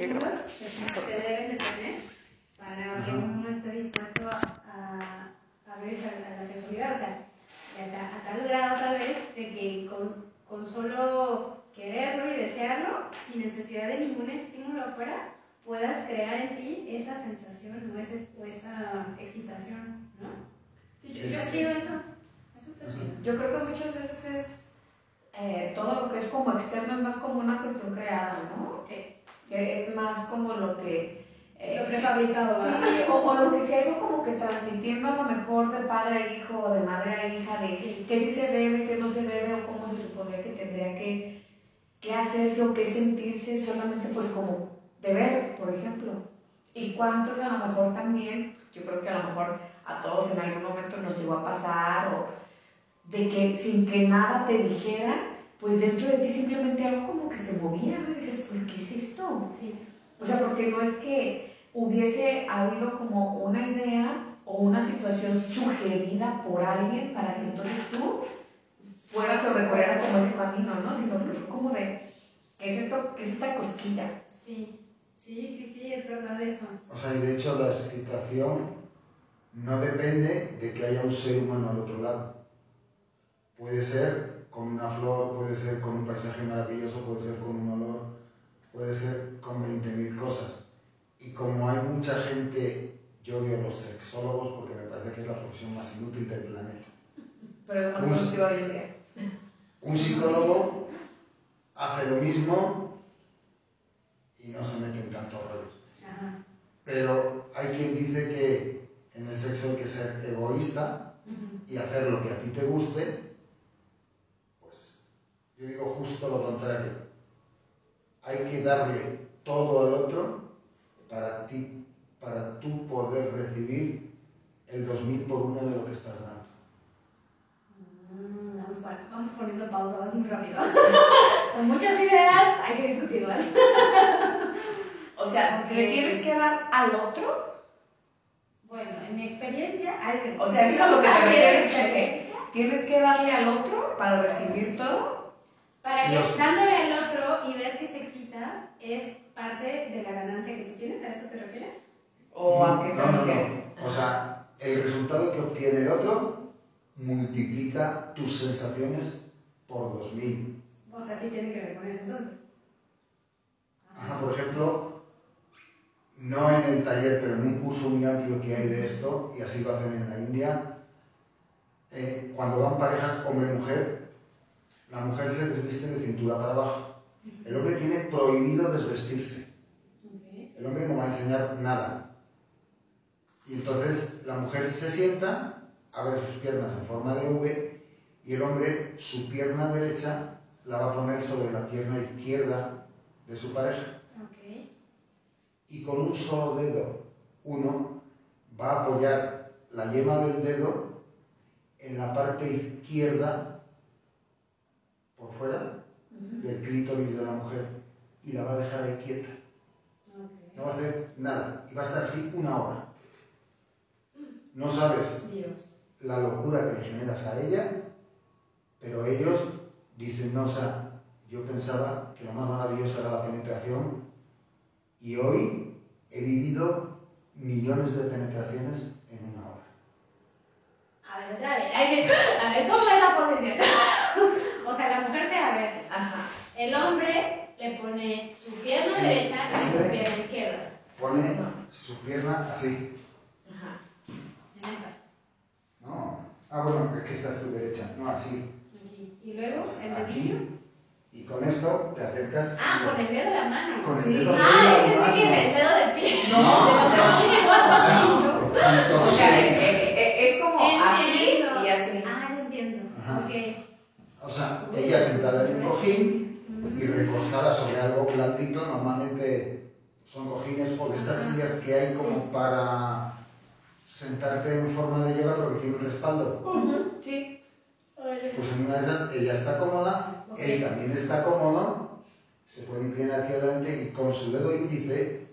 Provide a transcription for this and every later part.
estímulos que se deben de tener para que uno esté dispuesto a, a abrirse a, la sexualidad. O sea, a, tal grado tal vez de que con, con solo quererlo y desearlo, sin necesidad de ningún estímulo afuera, puedas crear en ti esa sensación o, o esa excitación, ¿no? Sí, yo, chido eso. Eso está chido. Yo creo que muchas veces es eh, todo lo que es como externo es más como una cuestión creada, ¿no? Sí. Es más como lo que... Eh, lo prefabricado. Sí, o, o, lo que se ha ido como que transmitiendo a lo mejor de padre a hijo o de madre a hija, de qué sí se debe, qué no se debe o cómo se supondría que tendría que, que hacerse o qué sentirse solamente pues como deber, por ejemplo. Y cuántos a lo mejor también, yo creo que a lo mejor a todos en algún momento nos llegó a pasar o de que sin que nada te dijera, pues dentro de ti simplemente algo como que se movía, ¿no? Y dices, pues, ¿qué es esto? Sí. O sea, porque no es que hubiese habido como una idea o una situación sugerida por alguien para que entonces tú fueras o recorrieras como ese camino, ¿no? Sino que fue como de, ¿qué es esto? ¿Qué es esta cosquilla? Sí. Sí, sí, sí, es verdad eso. O sea, y de hecho la excitación no depende de que haya un ser humano al otro lado. Puede ser con una flor, puede ser con un paisaje maravilloso, puede ser con un olor, puede ser con 20.000 cosas. Y como hay mucha gente, yo odio a los sexólogos porque me parece que es la profesión más inútil del planeta. Pero es más positiva hoy en día. Un psicólogo hace lo mismo y no se mete en tantos rollos. Pero hay quien dice que en el sexo hay que ser egoísta y hacer lo que a ti te guste. Yo digo justo lo contrario. Hay que darle todo al otro para ti, para tú poder recibir el 2000 por uno de lo que estás dando. Mm, vamos, vamos poniendo pausa, vas muy rápido. Son muchas ideas, hay que discutirlas. o sea, ¿le tienes que dar al otro? Bueno, en mi experiencia, o sea, eso es lo que te refieres, que tienes que darle al otro para recibir todo. Para que dándole al otro y ver que se excita es parte de la ganancia que tú tienes, ¿a eso te refieres? ¿O a qué te refieres? O sea, el resultado que obtiene el otro multiplica tus sensaciones por 2000. O sea, sí tiene que ver con eso entonces. Ajá, por ejemplo, no en el taller, pero en un curso muy amplio que hay de esto, y así lo hacen en la India, eh, cuando van parejas hombre-mujer, la mujer se desviste de cintura para abajo. El hombre tiene prohibido desvestirse. El hombre no va a enseñar nada. Y entonces la mujer se sienta, abre sus piernas en forma de V, y el hombre su pierna derecha la va a poner sobre la pierna izquierda de su pareja. Y con un solo dedo, uno va a apoyar la yema del dedo en la parte izquierda, fuera, del clítoris de la mujer, y la va a dejar ahí quieta. No va a hacer nada, y va a estar así una hora. No sabes la locura que le generas a ella, pero ellos dicen, no, o sea, yo pensaba que lo más maravilloso era la penetración y hoy he vivido millones de penetraciones en una hora. A ver, otra vez. A ver, ¿cómo es la posición? o sea, la mujer se abre así. El hombre le pone su pierna derecha y su pierna izquierda. Pone su pierna así. Ajá. En esta. No. Ah, bueno, es que esta es tu derecha. No, así. Y luego el dedillo. Y con esto te acercas. Ah, con el dedo de la mano. Con el sí. dedo de ah, la mano. Ah, que el dedo del pie. No, no. O sea, o sea eh, eh, eh, es como así y así. Ah, ya entiendo. Ajá. Okay. O sea, ella sentada en un cojín y recostada sobre algo blandito, normalmente son cojines o de estas sillas que hay como para sentarte en forma de yoga pero que tiene un respaldo. Sí. Pues en una de esas ella está cómoda, él también está cómodo, se puede inclinar hacia adelante y con su dedo índice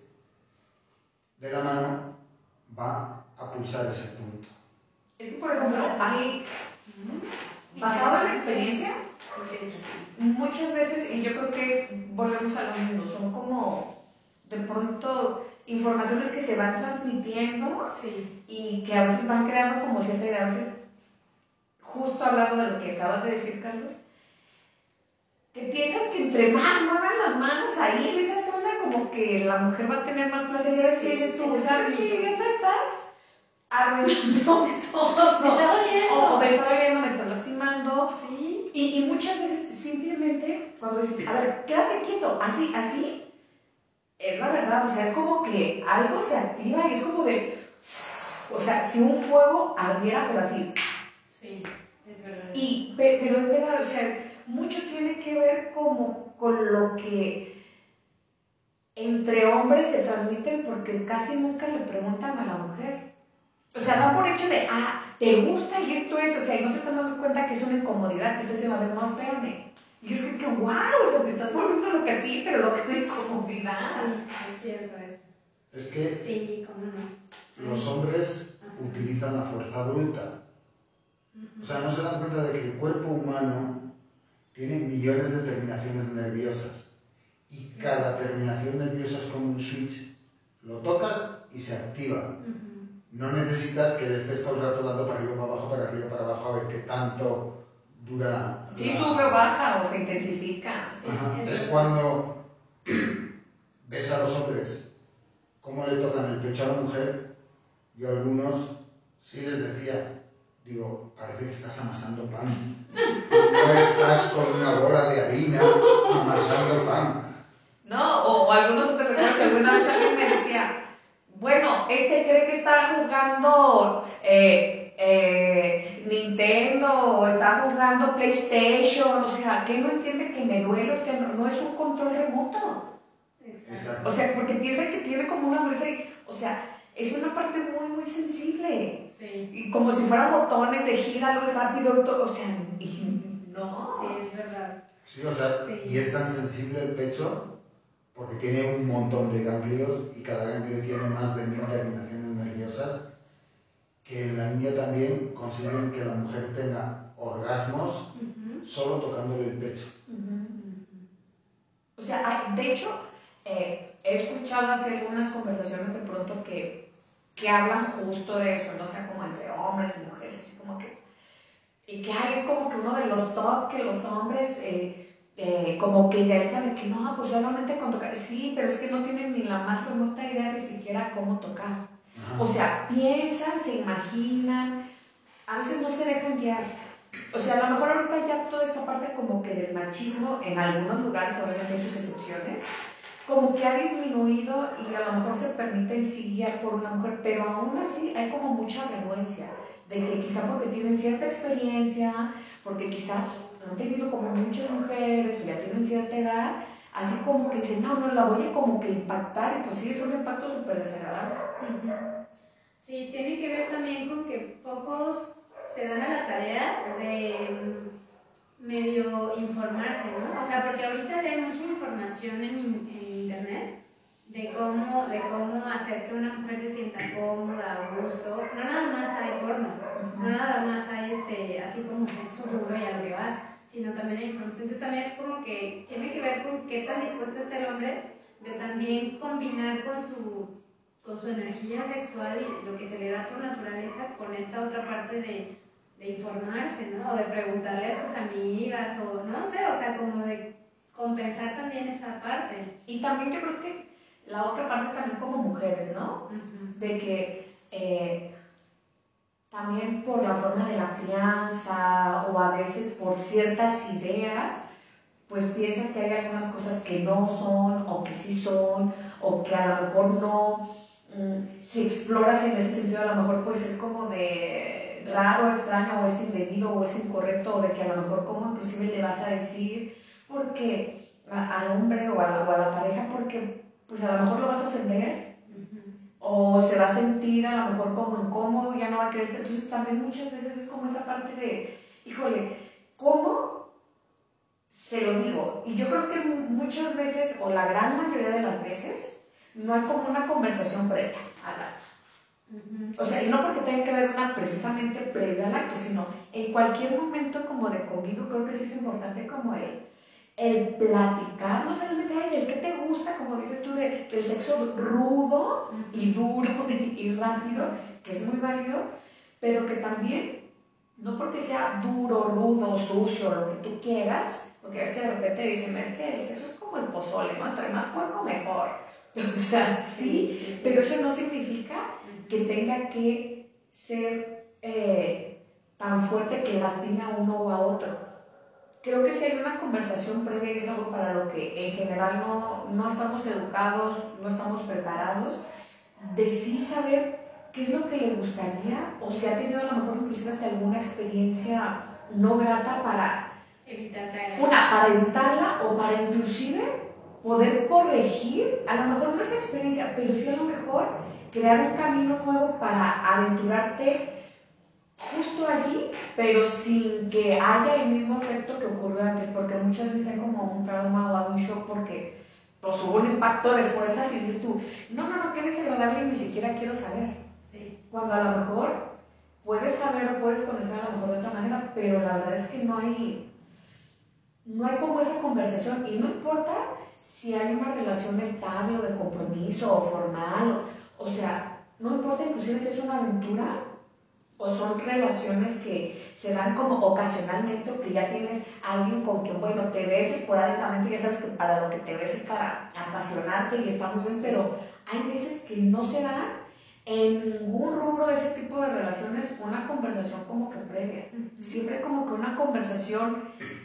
de la mano va a pulsar ese punto. Es que, por ejemplo, ahí, basado en la experiencia, muchas veces, y yo creo que es, volvemos a lo mismo, son como, pronto informaciones que se van transmitiendo Sí. y que a veces van creando como cierta idea, a veces, justo hablando de lo que acabas de decir, Carlos, que piensan que entre más muevan las manos ahí en esa zona, como que la mujer va a tener más placer. Y es que dices tú, ¿sabes qué idiota estás? Arruinando todo. Me está doliendo. O, o me está doliendo, me está lastimando. Sí. Y, y muchas veces simplemente cuando dices, a ver, quédate quieto, así, así, es la verdad, o sea, es como que algo se activa y es como de, o sea, si un fuego ardiera, pero así. Sí, es verdad. Y, pe- pero es verdad, o sea, mucho tiene que ver como con lo que entre hombres se transmiten porque casi nunca le preguntan a la mujer. O sea, dan por hecho de, ah, te gusta y esto es, o sea, y no se están dando cuenta que es una incomodidad, que estás diciendo, a ver, no, espérame. Y es que, que wow, o sea, te estás volviendo lo que sí, pero lo que de incomodidad. Sí, es cierto eso. Es que Sí, cómo no. los hombres Ajá. utilizan la fuerza bruta. O sea, no se dan cuenta de que el cuerpo humano tiene millones de terminaciones nerviosas. Y cada terminación nerviosa es como un switch. Lo tocas y se activa. No necesitas que le estés todo el rato dando para arriba, para abajo, para arriba, para abajo, a ver qué tanto dura. Sí, la- sube o baja o se intensifica. Sí, es cuando ves a los hombres cómo le tocan el pecho a la mujer. Yo a algunos sí les decía, digo, parece que estás amasando pan. No estás con una bola de harina amasando pan. ¿no? O, o algunos otros recuerdo que alguna vez alguien me decía, bueno, este cree que está jugando eh, eh, Nintendo o está jugando PlayStation, o sea, que no entiende que me duele, o sea, no, no es un control remoto. Exacto. O sea, porque piensa que tiene como una dureza y, o sea, es una parte muy, muy sensible. Sí. Y como si fueran botones de gíralo y rápido, y todo, o sea, y no. Sí, es verdad. Sí, o sea, Sí. y es tan sensible el pecho porque tiene un montón de ganglios y cada ganglio tiene más de mil terminaciones nerviosas que en la India también consiguen que la mujer tenga orgasmos solo tocándole el pecho. O sea, de hecho, eh, he escuchado así algunas conversaciones de pronto que, que hablan justo de eso, no o sea, como entre hombres y mujeres, así como que. Y que ay, es como que uno de los top que los hombres eh, eh, como que idealizan de que no, pues solamente con tocar. Sí, pero es que no tienen ni la más remota idea de siquiera cómo tocar. Ajá. O sea, piensan, se imaginan, a veces no se dejan guiar. O sea, a lo mejor ahorita ya toda esta parte como que del machismo en algunos lugares, obviamente hay sus excepciones, como que ha disminuido y a lo mejor se permiten sí guiar por una mujer, pero aún así hay como mucha renuencia de que quizá porque tienen cierta experiencia, porque quizá han tenido como muchas mujeres o ya tienen cierta edad, así como que dicen, no, no, la voy a como que impactar y pues sí, es un impacto súper desagradable. Sí, tiene que ver también con que pocos se dan a la tarea de mm, medio informarse, ¿no? O sea, porque ahorita hay mucha información en, en internet de cómo, de cómo hacer que una mujer se sienta cómoda, a gusto. No nada más hay porno, no nada más hay este, así como sexo duro y a lo que vas, sino también hay información. Entonces también como que tiene que ver con qué tan dispuesto está el hombre de también combinar con su con su energía sexual y lo que se le da por naturaleza con esta otra parte de, de informarse, ¿no? O de preguntarle a sus amigas, o no sé, o sea, como de compensar también esa parte. Y también yo creo que la otra parte también como mujeres, ¿no? Ujú. De que eh, también por la forma de la crianza o a veces por ciertas ideas, pues piensas que hay algunas cosas que no son o que sí son o que a lo mejor no, mm, si exploras en ese sentido a lo mejor pues es como de raro, extraño o es indebido o es incorrecto o de que a lo mejor como inclusive le vas a decir porque al hombre o a, la, o a la pareja porque pues a lo mejor lo vas a ofender o se va a sentir a lo mejor como incómodo, ya no va a quererse. Entonces también muchas veces es como esa parte de, híjole, ¿cómo se lo digo? Y yo creo que mu- muchas veces, o la gran mayoría de las veces, no hay como una conversación previa al acto. O sea, y no porque tenga que haber una precisamente previa al acto, sino en cualquier momento como de conmigo, creo que sí es importante como el, el platicar, no solamente hay del que te gusta, como dices tú, del sexo rudo y duro y rápido, que es muy válido, pero que también, no porque sea duro, rudo, sucio, lo que tú quieras, porque es que de repente dicen, es que el sexo es como el pozole, ¿no? Entre más puerco, mejor. O sea, sí, pero eso no significa que tenga que ser eh, tan fuerte que lastime a uno o a otro creo que si hay una conversación previa es algo para lo que en general no, no estamos educados, no estamos preparados, de sí saber qué es lo que le gustaría o si ha tenido a lo mejor inclusive hasta alguna experiencia no grata para evitarla. Una, para evitarla o para inclusive poder corregir, a lo mejor no esa experiencia, pero sí a lo mejor crear un camino nuevo para aventurarte justo allí, pero sin que haya el mismo efecto que ocurrió antes, porque muchas veces hay como un trauma o un shock porque pues, hubo un impacto de fuerzas y dices tú, no, no, no, qué desagradable y ni siquiera quiero saber. Sí. Cuando a lo mejor puedes saber o puedes conocer a lo mejor de otra manera, pero la verdad es que no hay, no hay como esa conversación y no importa si hay una relación estable o de compromiso o formal, o, o sea, no importa inclusive si es una aventura, o son relaciones que se dan como ocasionalmente o que ya tienes alguien con quien, bueno, te ves esporádicamente, ya sabes que para lo que te ves es para apasionarte y está muy bien, pero hay veces que no se dan en ningún rubro de ese tipo de relaciones una conversación como que previa. Siempre como que una conversación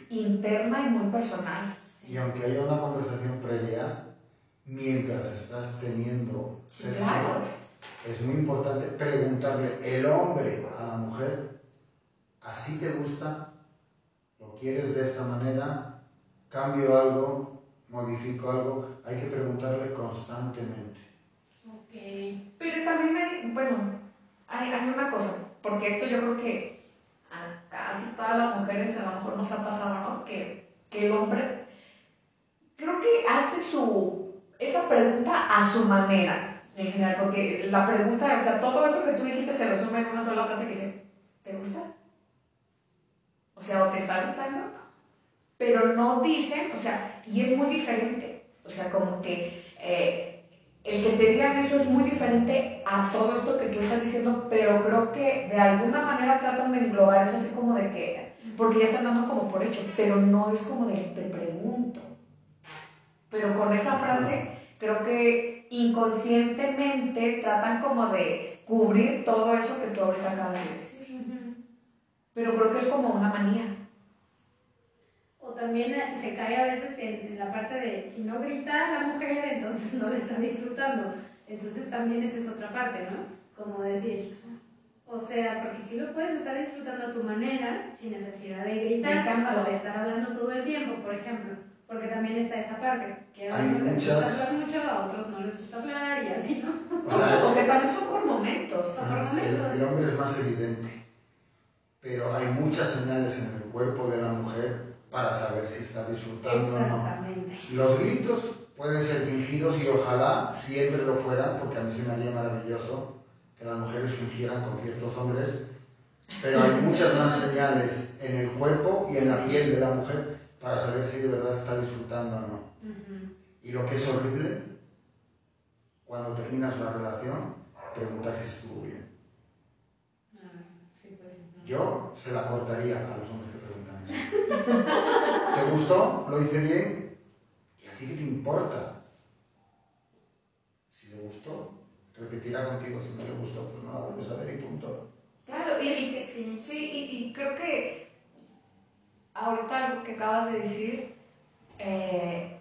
interna y muy personal. Y aunque haya una conversación previa, mientras estás teniendo sexo, es muy importante preguntarle el hombre a la mujer, ¿así te gusta? ¿Lo quieres de esta manera? ¿Cambio algo? ¿Modifico algo? Hay que preguntarle constantemente. Ok. Pero también hay, bueno, hay, hay una cosa, porque esto yo creo que a casi todas las mujeres a lo mejor nos ha pasado, ¿no? Que, que el hombre creo que hace su, esa pregunta a su manera en general, porque la pregunta, o sea, todo eso que tú dijiste se resume en una sola frase que dice, ¿te gusta? O sea, o te está gustando, pero no dicen, o sea, y es muy diferente, o sea, como que eh, el que te digan eso es muy diferente a todo esto que tú estás diciendo, pero creo que de alguna manera tratan de englobar eso así como de que, porque ya están dando como por hecho, pero no es como de te pregunto. Pero con esa frase creo que inconscientemente tratan como de cubrir todo eso que tú ahorita acabas de decir. Pero creo que es como una manía. O también eh, se cae a veces en, la parte de si no grita la mujer, entonces no le está disfrutando. Entonces también esa es otra parte, ¿no? Como decir, o sea, porque si lo puedes estar disfrutando a tu manera, sin necesidad de gritar o de estar hablando todo el tiempo, por ejemplo porque también está esa parte, que a unos les gusta hablar mucho, a otros no les gusta hablar y así, ¿no? O sea, porque también son por momentos. Son por momentos. El, hombre es más evidente, pero hay muchas señales en el cuerpo de la mujer para saber si está disfrutando o no. Los gritos pueden ser fingidos y ojalá siempre lo fueran, porque a mí se me haría maravilloso que las mujeres fingieran con ciertos hombres, pero hay muchas más señales en el cuerpo y en la piel de la mujer para saber si de verdad está disfrutando o no. Y lo que es horrible, cuando terminas la relación, preguntar si estuvo bien. Ah, pues Yo se la cortaría a los hombres que preguntan eso. ¿Te gustó? ¿Lo hice bien? ¿Y a ti qué te importa? Si le gustó, repetirá contigo. Si no le gustó, pues no la vuelves a ver y punto. Claro, y, y sí, sí y creo que ahorita algo que acabas de decir, eh,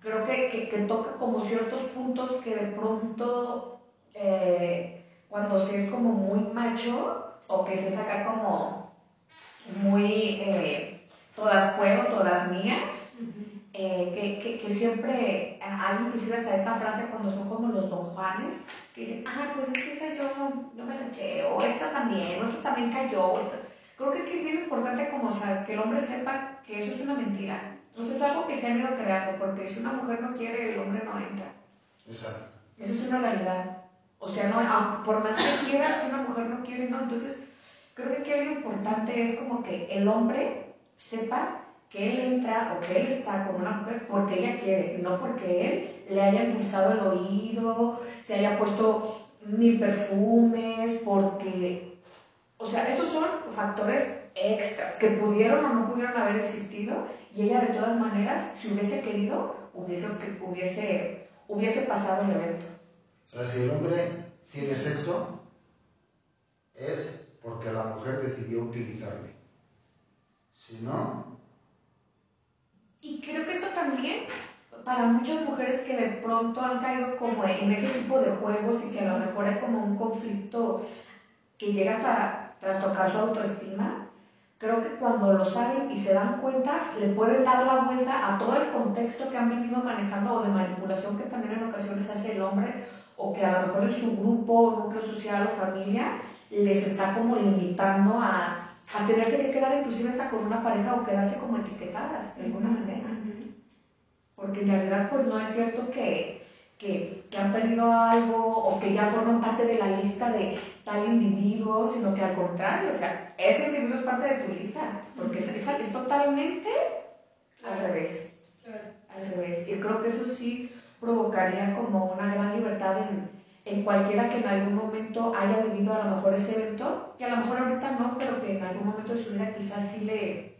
creo que, que, toca como ciertos puntos que de pronto, eh, cuando se es como muy macho o que se saca como muy, eh, todas puedo, todas mías, que, que, que, siempre hay inclusive hasta esta frase cuando son como los don Juanes, que dicen, ah, pues es que esa yo no, me la eché, o esta también, o esta también cayó, o esta Creo que aquí es bien importante como saber que el hombre sepa que eso es una mentira. Sea, es algo que se han ido creando, porque si una mujer no quiere, el hombre no entra. Exacto. Esa es una realidad. O sea, no, por más que quiera, si una mujer no quiere, no. Entonces, creo que aquí algo importante es como que el hombre sepa que él entra o que él está con una mujer porque ella quiere, no porque él le haya impulsado el oído, se haya puesto mil perfumes, porque, o sea, esos son factores extras que pudieron o no pudieron haber existido y ella de todas maneras, si hubiese querido, hubiese, hubiese, hubiese pasado el evento. O sea, si el hombre tiene sexo, es porque la mujer decidió utilizarle. Si no... Y creo que esto también, para muchas mujeres que de pronto han caído como en ese tipo de juegos y que a lo mejor hay como un conflicto que llega hasta trastocar su autoestima, creo que cuando lo saben y se dan cuenta, le pueden dar la vuelta a todo el contexto que han venido manejando o de manipulación que también en ocasiones hace el hombre o que a lo mejor en su grupo, núcleo social o familia les está como limitando a, a tenerse que quedar inclusive hasta con una pareja o quedarse como etiquetadas de alguna manera. Porque en realidad pues no es cierto que, que, que, han perdido algo o que ya forman parte de la lista de tal individuo, sino que al contrario, o sea, ese individuo es parte de tu lista, porque es, es, es totalmente al revés. Al revés. Y creo que eso sí provocaría como una gran libertad en, en cualquiera que en algún momento haya vivido a lo mejor ese evento, que a lo mejor ahorita no, pero que en algún momento de su vida quizás sí le,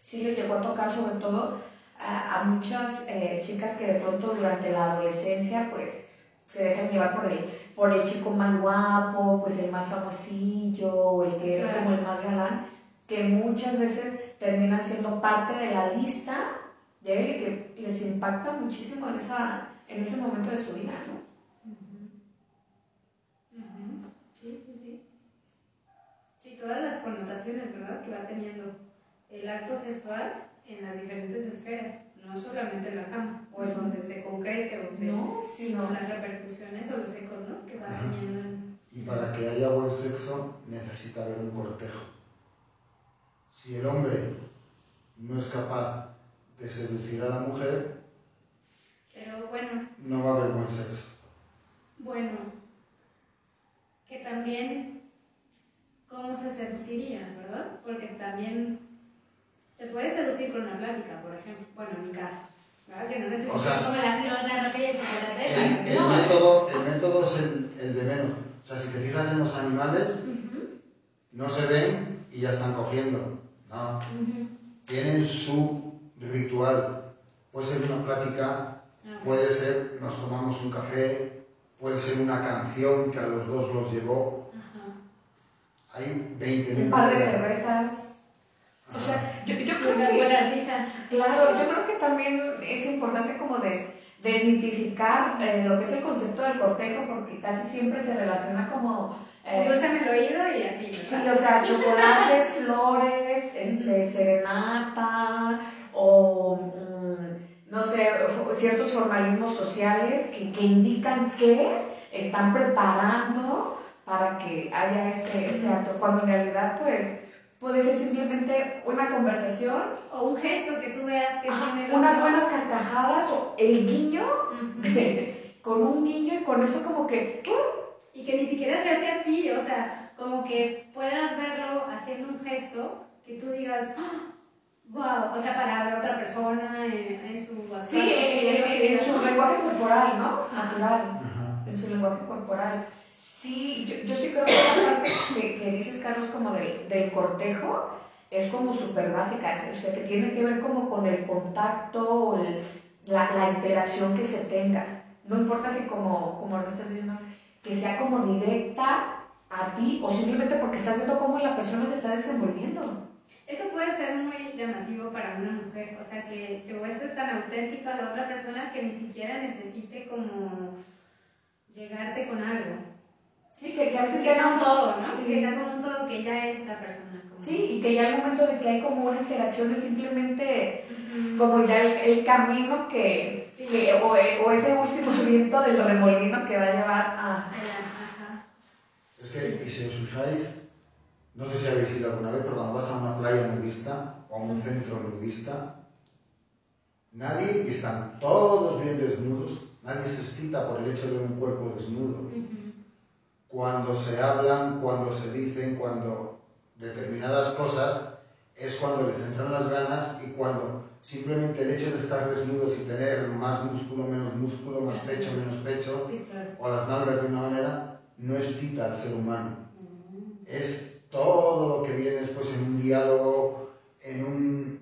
sí le llegó a tocar sobre todo a, a muchas eh, chicas que de pronto durante la adolescencia pues se dejan llevar por el, por el chico más guapo, pues el más famosillo, o el que era como el más galán, que muchas veces terminan siendo parte de la lista de él y que les impacta muchísimo en, esa, en ese momento de su vida, ¿no? Sí, sí, sí. Sí, todas las connotaciones, ¿verdad?, que va teniendo el acto sexual en las diferentes esferas, no solamente en la cama, o en donde se concrete, o se, No, sino las repercusiones o los ecos, ¿no?, que va Ajá. teniendo en... Y para que haya buen sexo necesita haber un cortejo. Si el hombre no es capaz de seducir a la mujer, Pero bueno, no va a haber buen sexo. bueno, que también cómo se seduciría, ¿verdad? Porque también se puede seducir con una plática, por ejemplo. Bueno, en mi caso, ¿verdad? Que no necesitas O sea, como la la chocolate El, el no. método, el método es el, el de menos. O sea, si te fijas en los animales, Ujú, no se ven y ya están cogiendo. No, ujú. tienen su ritual. Puede ser una plática, Ah, puede ser nos tomamos un café, puede ser una canción que a los dos los llevó. Hay 20 Un par de cervezas. O sea, yo, yo creo que, buenas risas. claro, yo creo que también es importante como des, desmitificar eh, lo que es el concepto del cortejo, porque casi siempre se relaciona como... eh, el oído y así, Sí, o sea, chocolates, flores, este, serenata o, mm, no sé, ciertos formalismos sociales que, que indican que están preparando para que haya este, este acto, cuando en realidad, pues, puede ser simplemente una conversación, O un gesto que tú veas que ajá, tiene unas buenas carcajadas o el guiño, Ujú. con un guiño y con eso como que, Y que ni siquiera se hace a ti, o sea, como que puedas verlo haciendo un gesto que tú digas, wow, o sea, para la otra persona, en, en su sí, en, en- en su "Ah". lenguaje corporal, ¿no? Ajá. Natural. Ajá. en su lenguaje corporal. Sí, yo, yo sí creo que esa parte que, que dices, Carlos, como del, del cortejo, es como súper básica, o sea, que tiene que ver como con el contacto o la, la interacción que se tenga. No importa si como, como lo estás diciendo, que sea como directa a ti o simplemente porque estás viendo cómo la persona se está desenvolviendo. Eso puede ser muy llamativo para una mujer, o sea, que se muestre tan auténtica la otra persona que ni siquiera necesite como llegarte con algo. Sí, que, que a veces Que sea un todo, ¿no? Sí. Que sea como un todo, que ya es la persona. Como... Sí, y que ya al momento de que hay como una interacción es simplemente como ya el, el camino que, Sí. que- o, o ese último viento del remolino que va a llevar a... Es que, y si os fijáis, no sé si habéis ido alguna vez, pero cuando vas a una playa nudista o a un centro nudista, nadie, y están todos bien desnudos, nadie se excita por el hecho de un cuerpo desnudo. Cuando se hablan, cuando se dicen, cuando determinadas cosas, es cuando les entran las ganas y cuando simplemente el hecho de estar desnudos y tener más músculo, menos músculo, más pecho, menos pecho, o las nalgas de una manera, no excita al ser humano. Es que viene después en un diálogo, en un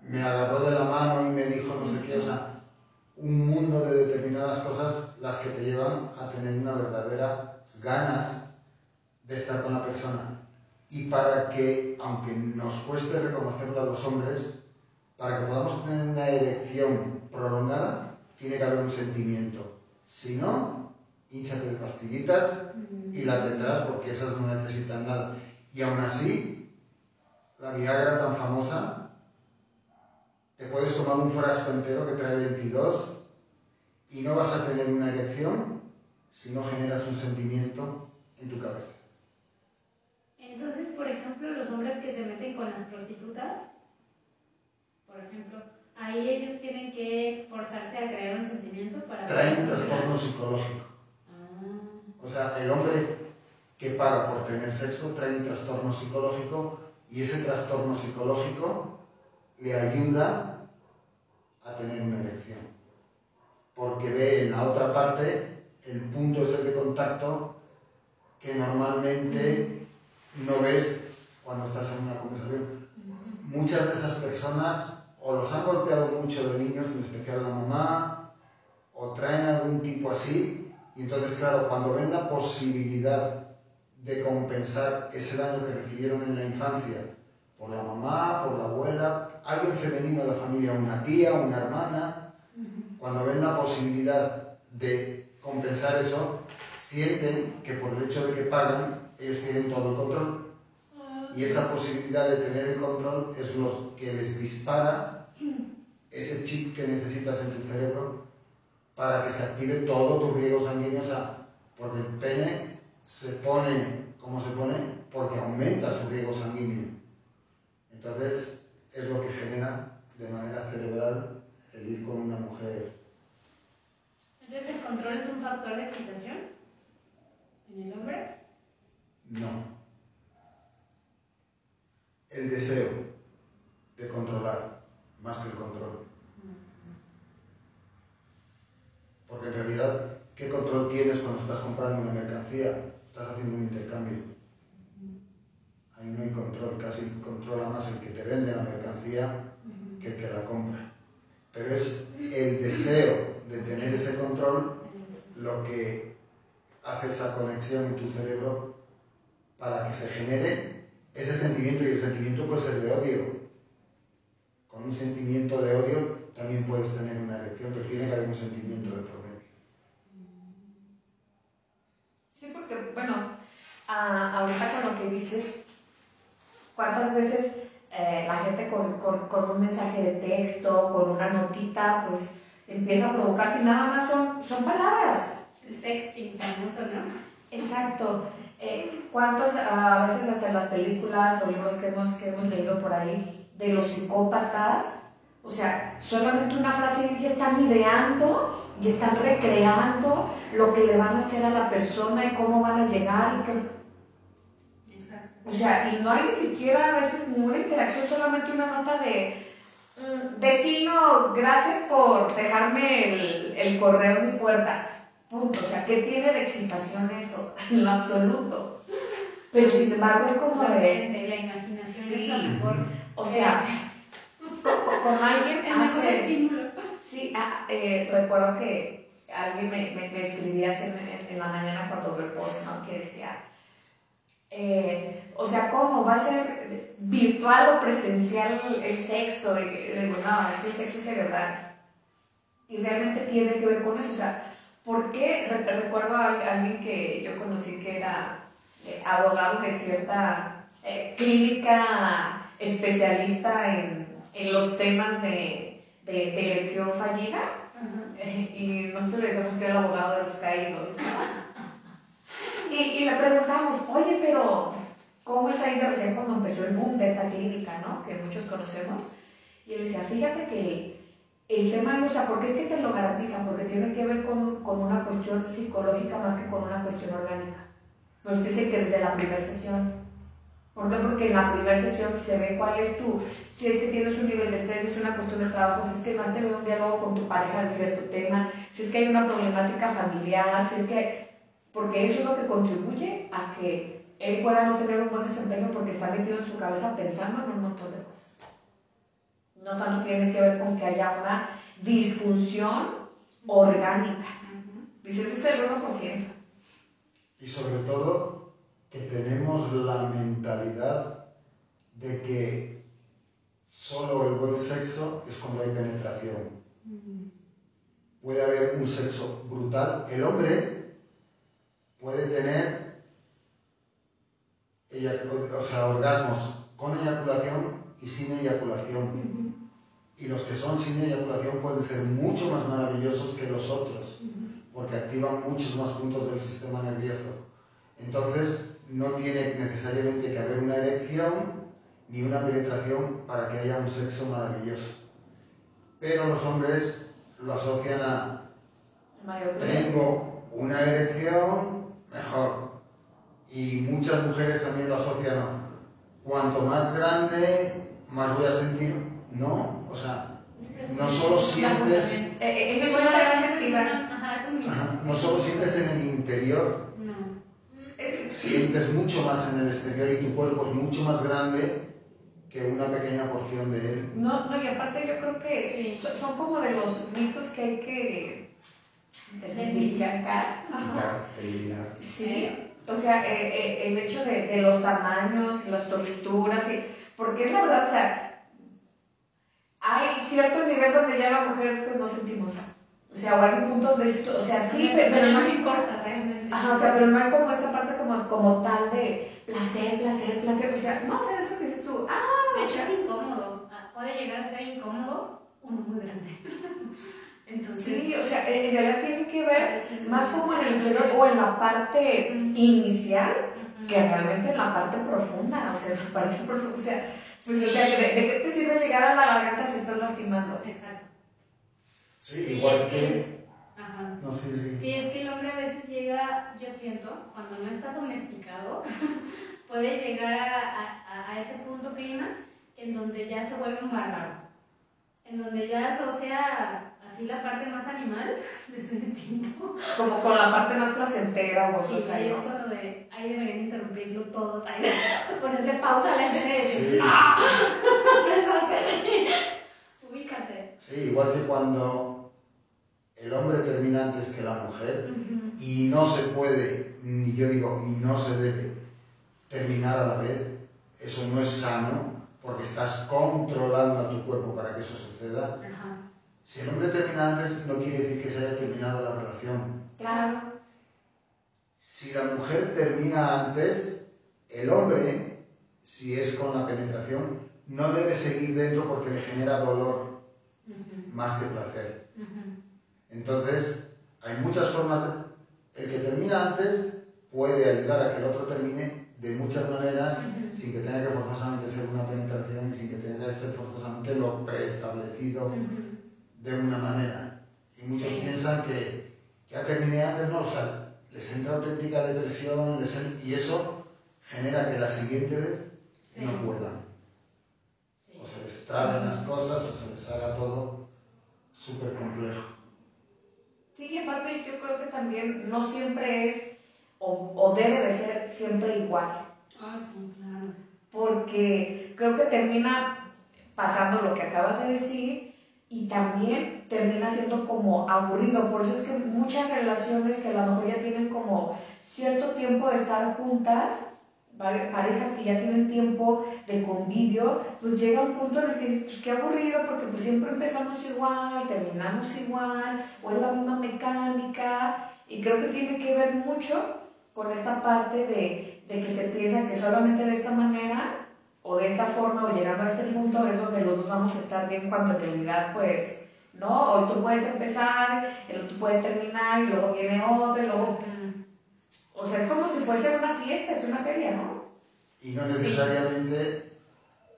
me agarró de la mano y me dijo no sé qué, o sea, un mundo de determinadas cosas las que te llevan a tener una verdadera ganas de estar con la persona. Y que, aunque nos cueste reconocerlo a los hombres, para que podamos tener una erección prolongada, tiene que haber un sentimiento. Si no, hinchate de pastillitas y la tendrás porque esas no necesitan nada. Y aún así, la Viagra tan famosa, te puedes tomar un frasco entero que trae 22 y no vas a tener una erección si no generas un sentimiento en tu cabeza. Entonces, por ejemplo, los hombres que se meten con las prostitutas, por ejemplo, ahí ellos tienen que forzarse a crear un sentimiento para... Traen un trastorno psicológico. Ah. O sea, el hombre que paga por tener sexo trae un trastorno psicológico y ese trastorno psicológico le ayuda a tener una erección. Porque ve en la otra parte el punto ese de contacto que normalmente no ves cuando estás en una conversación. Muchas de esas personas o los han golpeado mucho de niños, en especial la mamá, o traen algún tipo así, y entonces, claro, cuando ven la posibilidad de compensar ese daño que recibieron en la infancia, por la mamá, por la abuela, alguien femenino de la familia, una tía, una hermana, cuando ven la posibilidad de compensar eso, sienten que por el hecho de que pagan, ellos tienen todo el control. Y esa posibilidad de tener el control es lo que les dispara ese chip que necesitas en tu cerebro para que se active todo tu riego sanguíneo. porque el pene se pone como se pone porque aumenta su riego sanguíneo. Entonces, es lo que genera de manera cerebral el ir con una mujer. Entonces, ¿el control es un factor de excitación en el hombre? No. El deseo de controlar más que el control. Porque en realidad, ¿qué control tienes cuando estás comprando una mercancía? Estás haciendo un intercambio ahí no hay control, casi controla más el que te vende la mercancía que el que la compra. Pero es el deseo de tener ese control lo que hace esa conexión en tu cerebro para que se genere ese sentimiento y el sentimiento puede ser de odio. Con un sentimiento de odio también puedes tener una erección, pero tiene que haber un sentimiento de promedio. Sí, porque, bueno, ahorita con lo que dices, ¿Cuántas veces eh, la gente con, con, un mensaje de texto, con una notita, pues empieza a provocar, si nada más son, son palabras? El sexting famoso, ¿no? Exacto. Eh, ¿Cuántos, a veces hasta en las películas o libros que hemos, que hemos leído por ahí, de los psicópatas, o sea, solamente una frase y ya están ideando y están recreando lo que le van a hacer a la persona y cómo van a llegar y qué. O sea, y no hay ni siquiera a veces ninguna interacción, solamente una nota de mm, vecino, gracias por dejarme el, el, correo en mi puerta. Punto. O sea, ¿qué tiene de excitación eso? En lo absoluto. Pero sin embargo es como de. de la imaginación sí, es mejor. O sea, con, alguien el mejor estímulo. Sí, ah, eh, recuerdo que alguien me, me, escribía en, en, la mañana cuando veo el post, ¿no? Que decía eh, o sea, ¿cómo? ¿Va a ser virtual o presencial el sexo? Y digo, no, es que el sexo es cerebral. Y realmente tiene que ver con eso. O sea, ¿por qué? Recuerdo a alguien que yo conocí que era eh, abogado de cierta eh, clínica especialista en, en, los temas de, de, elección fallida. y nosotros le decíamos que era el abogado de los caídos. Y, y, le preguntamos, oye, pero ¿cómo está ahí recién cuando empezó el boom de esta clínica, ¿no? Que muchos conocemos. Y él decía, fíjate que el, tema, o sea, ¿por qué es que te lo garantiza? Porque tiene que ver con, con una cuestión psicológica más que con una cuestión orgánica. Nos dice que desde la primera sesión. ¿Por qué? Porque en la primera sesión se ve cuál es tu, si es que tienes un nivel de estrés, es una cuestión de trabajo, si es que a tener un diálogo con tu pareja de cierto tema, si es que hay una problemática familiar, si es que, porque eso es lo que contribuye a que él pueda no tener un buen desempeño porque está metido en su cabeza pensando en un montón. No tanto tiene que ver con que haya una disfunción orgánica. Dices, ese es el 1%. Y sobre todo que tenemos la mentalidad de que solo el buen sexo es cuando hay penetración. Puede haber un sexo brutal. El hombre puede tener o sea, orgasmos con eyaculación y sin eyaculación. Y los que son sin eyaculación pueden ser mucho más maravillosos que los otros, porque activan muchos más puntos del sistema nervioso. Entonces, no tiene necesariamente que haber una erección ni una penetración para que haya un sexo maravilloso. Pero los hombres lo asocian a tengo una erección, mejor. Y muchas mujeres también lo asocian a cuanto más grande, más voy a sentir, ¿no? O sea, no solo sientes... Eh, es no solo sientes en el interior, sientes mucho más en el exterior y tu cuerpo es mucho más grande que una pequeña porción de él. No, no, y aparte yo creo que son, como de los mitos que hay que desmitificar. Sí, o sea, eh, eh, el hecho de, de, los tamaños y las texturas, y, porque es la verdad, o sea, hay cierto nivel donde ya la mujer pues no sentimos. O sea, o hay un punto donde, o sea, sí, pero, no me importa realmente. Ajá, o sea, pero no hay como esta parte como, como tal de placer, placer, placer. O sea, no, o sea, eso que es tú, ah, de hecho es incómodo. Ah, puede llegar a ser incómodo uno muy grande. Entonces, sí, o sea, en realidad tiene que ver más como en el exterior o en la parte inicial que realmente en la parte profunda, o sea, en la parte profunda, o sea, pues, o sea, ¿de, ¿de, qué te sirve llegar a la garganta si estás lastimando? Exacto. Sí, igual que... Ajá. No, sí, sí. Sí, es que el hombre a veces llega, yo siento, cuando no está domesticado, puede llegar a, a, a ese punto clímax en donde ya se vuelve un bárbaro, en donde ya asocia así la parte más animal de su instinto. Como con la parte más placentera o Sí, sí, ahí es cuando de, ahí deberían interrumpirlo todos, ahí ponerle pausa a la escena y decir, sí. ¡ah! Ubícate. Sí, igual que cuando el hombre termina antes que la mujer y no se puede, ni yo digo, y no se debe terminar a la vez. Eso no es sano porque estás controlando a tu cuerpo para que eso suceda. Si el hombre termina antes, no quiere decir que se haya terminado la relación. Claro. Si la mujer termina antes, el hombre, si es con la penetración, no debe seguir dentro porque le genera dolor más que placer. Entonces, hay muchas formas. El que termina antes puede ayudar a que el otro termine de muchas maneras, sin que tenga que forzosamente ser una penetración, sin que tenga que ser forzosamente lo preestablecido de una manera. Y muchos piensan que ya terminé antes, no, o sea, les entra auténtica depresión y eso genera que la siguiente vez no puedan. O se les traben las cosas o se les haga todo súper complejo. Sí, y aparte yo creo que también no siempre es o, o debe de ser siempre igual. Ah, sí, claro. Porque creo que termina pasando lo que acabas de decir y también termina siendo como aburrido. Por eso es que muchas relaciones que a lo mejor ya tienen como cierto tiempo de estar juntas, parejas que ya tienen tiempo de convivio, pues llega un punto en el que dices, pues qué aburrido, porque pues siempre empezamos igual, terminamos igual, o es la misma mecánica, y creo que tiene que ver mucho con esta parte de, de que se piensa que solamente de esta manera, o de esta forma, o llegando a este punto, es donde los dos vamos a estar bien, cuando en realidad, pues, ¿no? Hoy tú puedes empezar, el otro puede terminar, y luego viene otro, y luego o sea, es como si fuese una fiesta, es una feria, ¿no? Y no necesariamente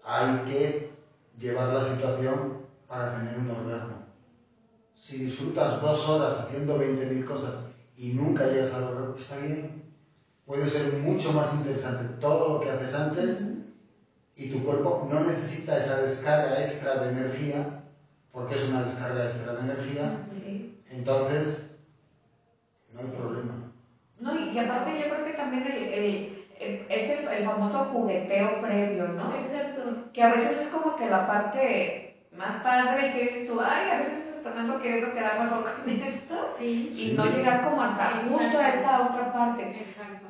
hay que llevar la situación para tener un orgasmo. Si disfrutas dos horas haciendo 20.000 cosas y nunca llegas al orgasmo, está bien. Puede ser mucho más interesante todo lo que haces antes y tu cuerpo no necesita esa descarga extra de energía, porque es una descarga extra de energía, entonces no hay problema. No, y, aparte yo creo que también el, es el, el, famoso jugueteo previo, ¿no? Exacto. Que a veces es como que la parte más padre que es tú, ay, a veces estás ando queriendo quedar mejor con esto sí. y no llegar como hasta justo a esta otra parte. Exacto.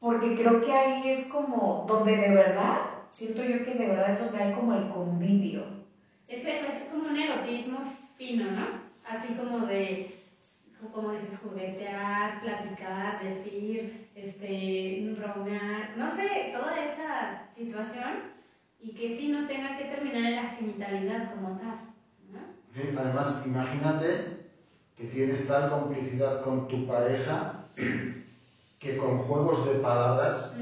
Porque creo que ahí es como donde de verdad, siento yo que de verdad es donde hay como el convivio. Es, es como un erotismo fino, ¿no? Así como de como dices, juguetear, platicar, decir, este, bromear, no sé, toda esa situación y que sí no tenga que terminar en la genitalidad como tal. ¿no? además, imagínate que tienes tal complicidad con tu pareja que con juegos de palabras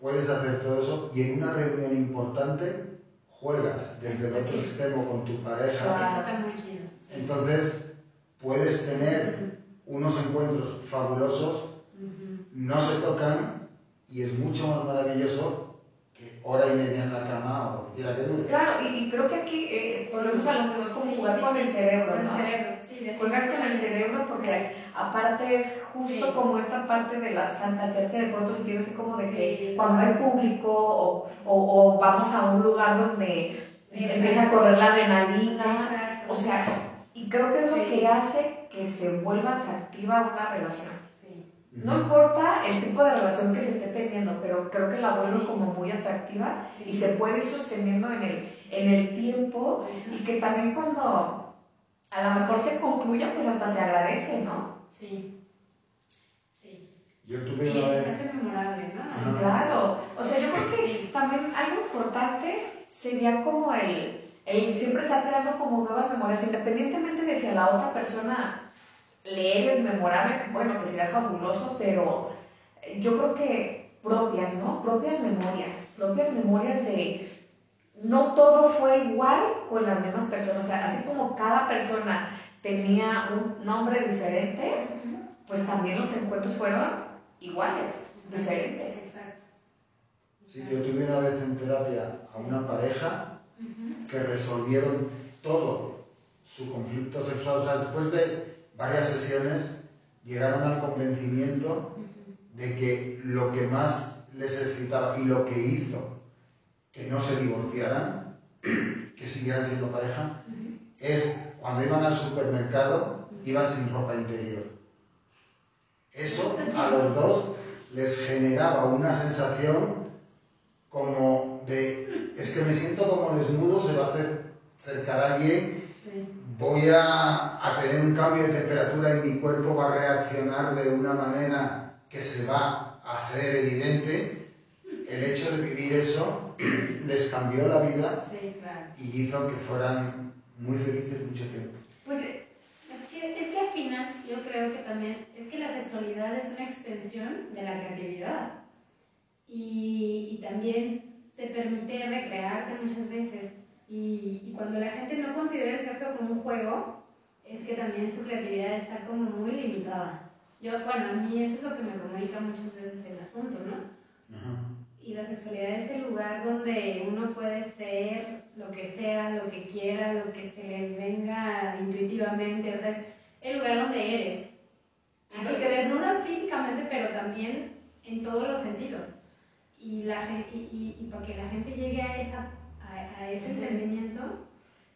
puedes hacer todo eso y en una reunión importante juegas desde el otro extremo con tu pareja. Eso está muy chido. Entonces, puedes tener unos encuentros fabulosos, no se tocan y es mucho más maravilloso hora y media en la cama o lo que quiera que dure. Claro, y, creo que aquí eh, volvemos a lo que es como jugar con el cerebro, ¿no? Juegas con el cerebro porque aparte es justo como esta parte de las fantasías que de pronto se tiene así como de que cuando hay público o, o, vamos a un lugar donde empieza a correr la adrenalina, o sea y creo que es lo que hace que se vuelva atractiva una relación. No importa el tipo de relación que se esté teniendo, pero creo que la vuelve como muy atractiva y se puede ir sosteniendo en el, en el tiempo y que también cuando a lo mejor se concluya, pues hasta se agradece, ¿no? Sí. Sí. Yo tuve y se hace memorable, ¿no? Sí, claro. O sea, yo creo que también algo importante sería como el el siempre estar creando como nuevas memorias, independientemente de si a la otra persona le eres memorable, bueno, que sería fabuloso, pero yo creo que propias, ¿no? Propias memorias, propias memorias de no todo fue igual con las mismas personas, o sea, así como cada persona tenía un nombre diferente, pues también los encuentros fueron iguales, diferentes. Exacto. Sí, yo tuve una vez en terapia a una pareja que resolvieron todo su conflicto sexual. O sea, después de varias sesiones llegaron al convencimiento de que lo que más les excitaba y lo que hizo que no se divorciaran, que siguieran siendo pareja, es cuando iban al supermercado, iban sin ropa interior. Eso a los dos les generaba una sensación como de es que me siento como desnudo, se va a hacer alguien, voy a, tener un cambio de temperatura y mi cuerpo va a reaccionar de una manera que se va a hacer evidente. El hecho de vivir eso les cambió la vida y hizo que fueran muy felices mucho tiempo. Pues es que, es que al final yo creo que también es que la sexualidad es una extensión de la creatividad y, y también te permite recrearte muchas veces. Y, y, cuando la gente no considera el sexo como un juego, es que también su creatividad está como muy limitada. Yo, bueno, a mí eso es lo que me comunica muchas veces el asunto, ¿no? Y la sexualidad es el lugar donde uno puede ser lo que sea, lo que quiera, lo que se le venga intuitivamente, o sea, es el lugar donde eres. Así que desnudas físicamente, pero también en todos los sentidos y, la gente, y, y, para que la gente llegue a, esa, a, ese sentimiento,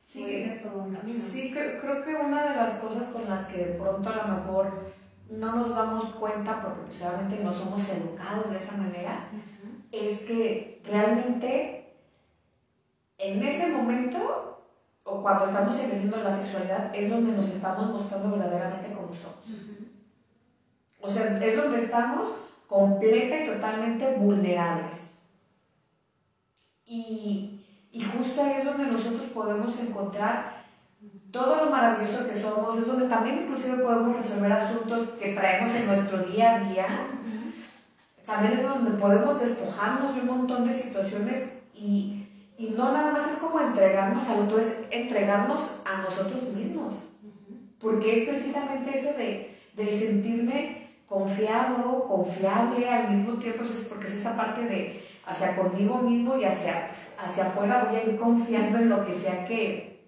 sí, pues es todo un camino. Sí, creo, creo, que una de las cosas con las que de pronto a lo mejor no nos damos cuenta, porque pues obviamente no somos educados de esa manera, es que realmente en ese momento o cuando estamos ejerciendo la sexualidad es donde nos estamos mostrando verdaderamente como somos. O sea, es donde estamos completa y totalmente vulnerables. Y, y justo ahí es donde nosotros podemos encontrar todo lo maravilloso que somos, es donde también inclusive podemos resolver asuntos que traemos en nuestro día a día. También es donde podemos despojarnos de un montón de situaciones y, y no nada más es como entregarnos al otro, es entregarnos a nosotros mismos. Porque es precisamente eso de, de sentirme confiado, confiable al mismo tiempo, es porque es esa parte de hacia conmigo mismo y hacia, hacia afuera voy a ir confiando en lo que sea que,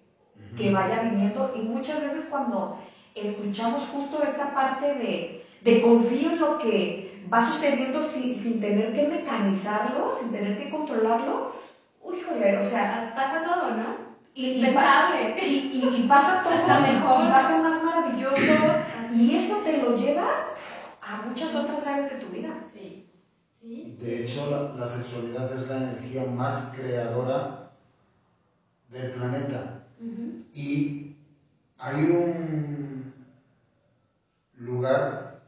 que vaya viniendo. Y muchas veces cuando escuchamos justo esta parte de, de confío en lo que va sucediendo sin, sin tener que mecanizarlo, sin tener que controlarlo, híjole, o sea... Pasa todo, ¿no? Y, y, y, pasa todo mejor, y pasa más maravilloso, y eso te lo llevas a muchas otras áreas de tu vida. Sí. De hecho, la, sexualidad es la energía más creadora del planeta. Y hay un lugar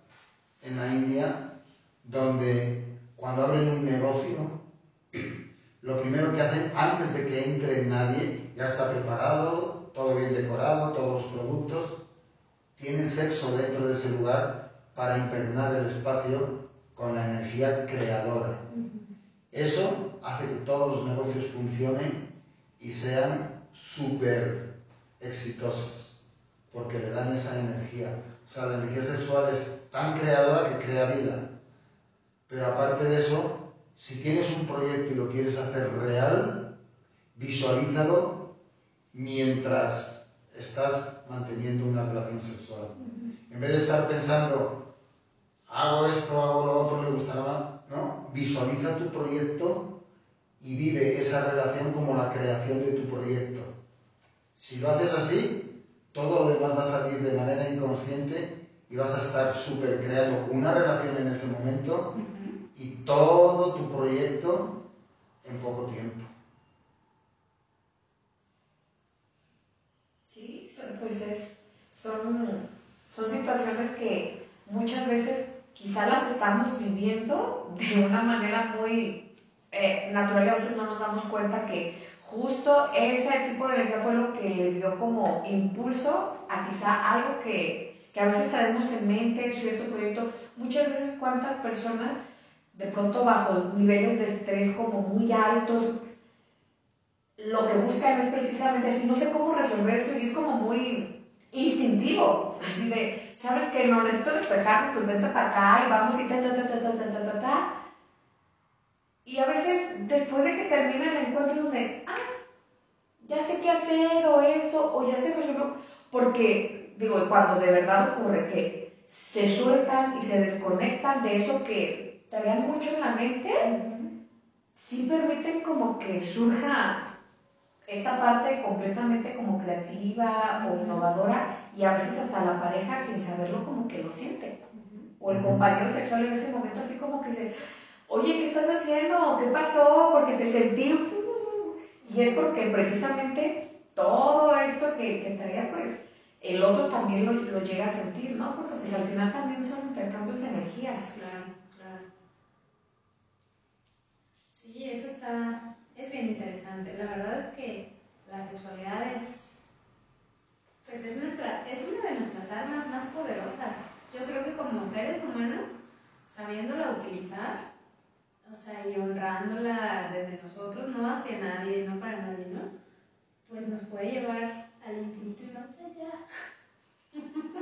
en la India donde cuando abren un negocio, lo primero que hacen antes de que entre nadie, ya está preparado, todo bien decorado, todos los productos, tienen sexo dentro de ese lugar para impregnar el espacio con la energía creadora. Eso hace que todos los negocios funcionen y sean súper exitosos, porque le dan esa energía. O sea, la energía sexual es tan creadora que crea vida. Pero aparte de eso, si tienes un proyecto y lo quieres hacer real, visualízalo mientras estás manteniendo una relación sexual. En vez de estar pensando, hago esto, hago lo otro, le gustará más, ¿no? Visualiza tu proyecto y vive esa relación como la creación de tu proyecto. Si lo haces así, todo lo demás va a salir de manera inconsciente y vas a estar súper creando una relación en ese momento y todo tu proyecto en poco tiempo. Sí, pues es, son, son situaciones que muchas veces quizá las estamos viviendo de una manera muy eh, natural y a veces no nos damos cuenta que justo ese tipo de energía fue lo que le dio como impulso a quizá algo que, que a veces traemos en mente, cierto proyecto. Muchas veces cuántas personas de pronto bajo niveles de estrés como muy altos, lo que buscan es precisamente así, no sé cómo resolver eso y es como muy instintivo, así de, ¿sabes qué? No necesito despejarme, pues vente para acá y vamos y ta, ta, ta, ta, ta, ta, ta, ta, Y a veces, después de que termina el encuentro, donde, ah, ya sé qué hacer, o esto, o ya sé qué hacerlo, porque, digo, cuando de verdad ocurre que se sueltan y se desconectan de eso que traían mucho en la mente, sí permiten como que surja esta parte completamente como creativa o innovadora y a veces hasta la pareja sin saberlo como que lo siente. O el compañero sexual en ese momento así como que dice, oye, ¿qué estás haciendo? ¿Qué pasó? Porque te sentí... Y es porque precisamente todo esto que, que traía, pues el otro también lo, lo, llega a sentir, ¿no? Porque pues, al final también son intercambios de energías. Claro, claro. Sí, eso está, es bien interesante. La verdad es que la sexualidad es, pues es, nuestra, es una de nuestras armas más poderosas. Yo creo que como seres humanos, sabiéndola utilizar, o sea, y honrándola desde nosotros, no hacia nadie, no para nadie, ¿no? Pues nos puede llevar al infinito y más allá.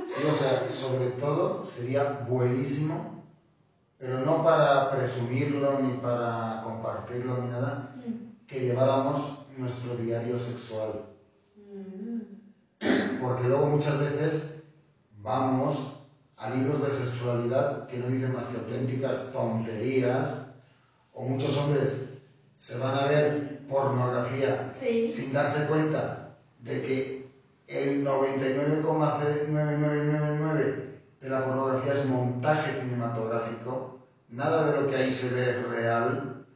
Sí, o sea, sobre todo sería buenísimo pero no para presumirlo ni para compartirlo ni nada, que lleváramos nuestro diario sexual. Porque luego muchas veces vamos a libros de sexualidad que no dicen más que auténticas tonterías, o muchos hombres se van a ver pornografía sin darse cuenta de que el 99,9999 de la pornografía es montaje cinematográfico, nada de lo que ahí se ve es real,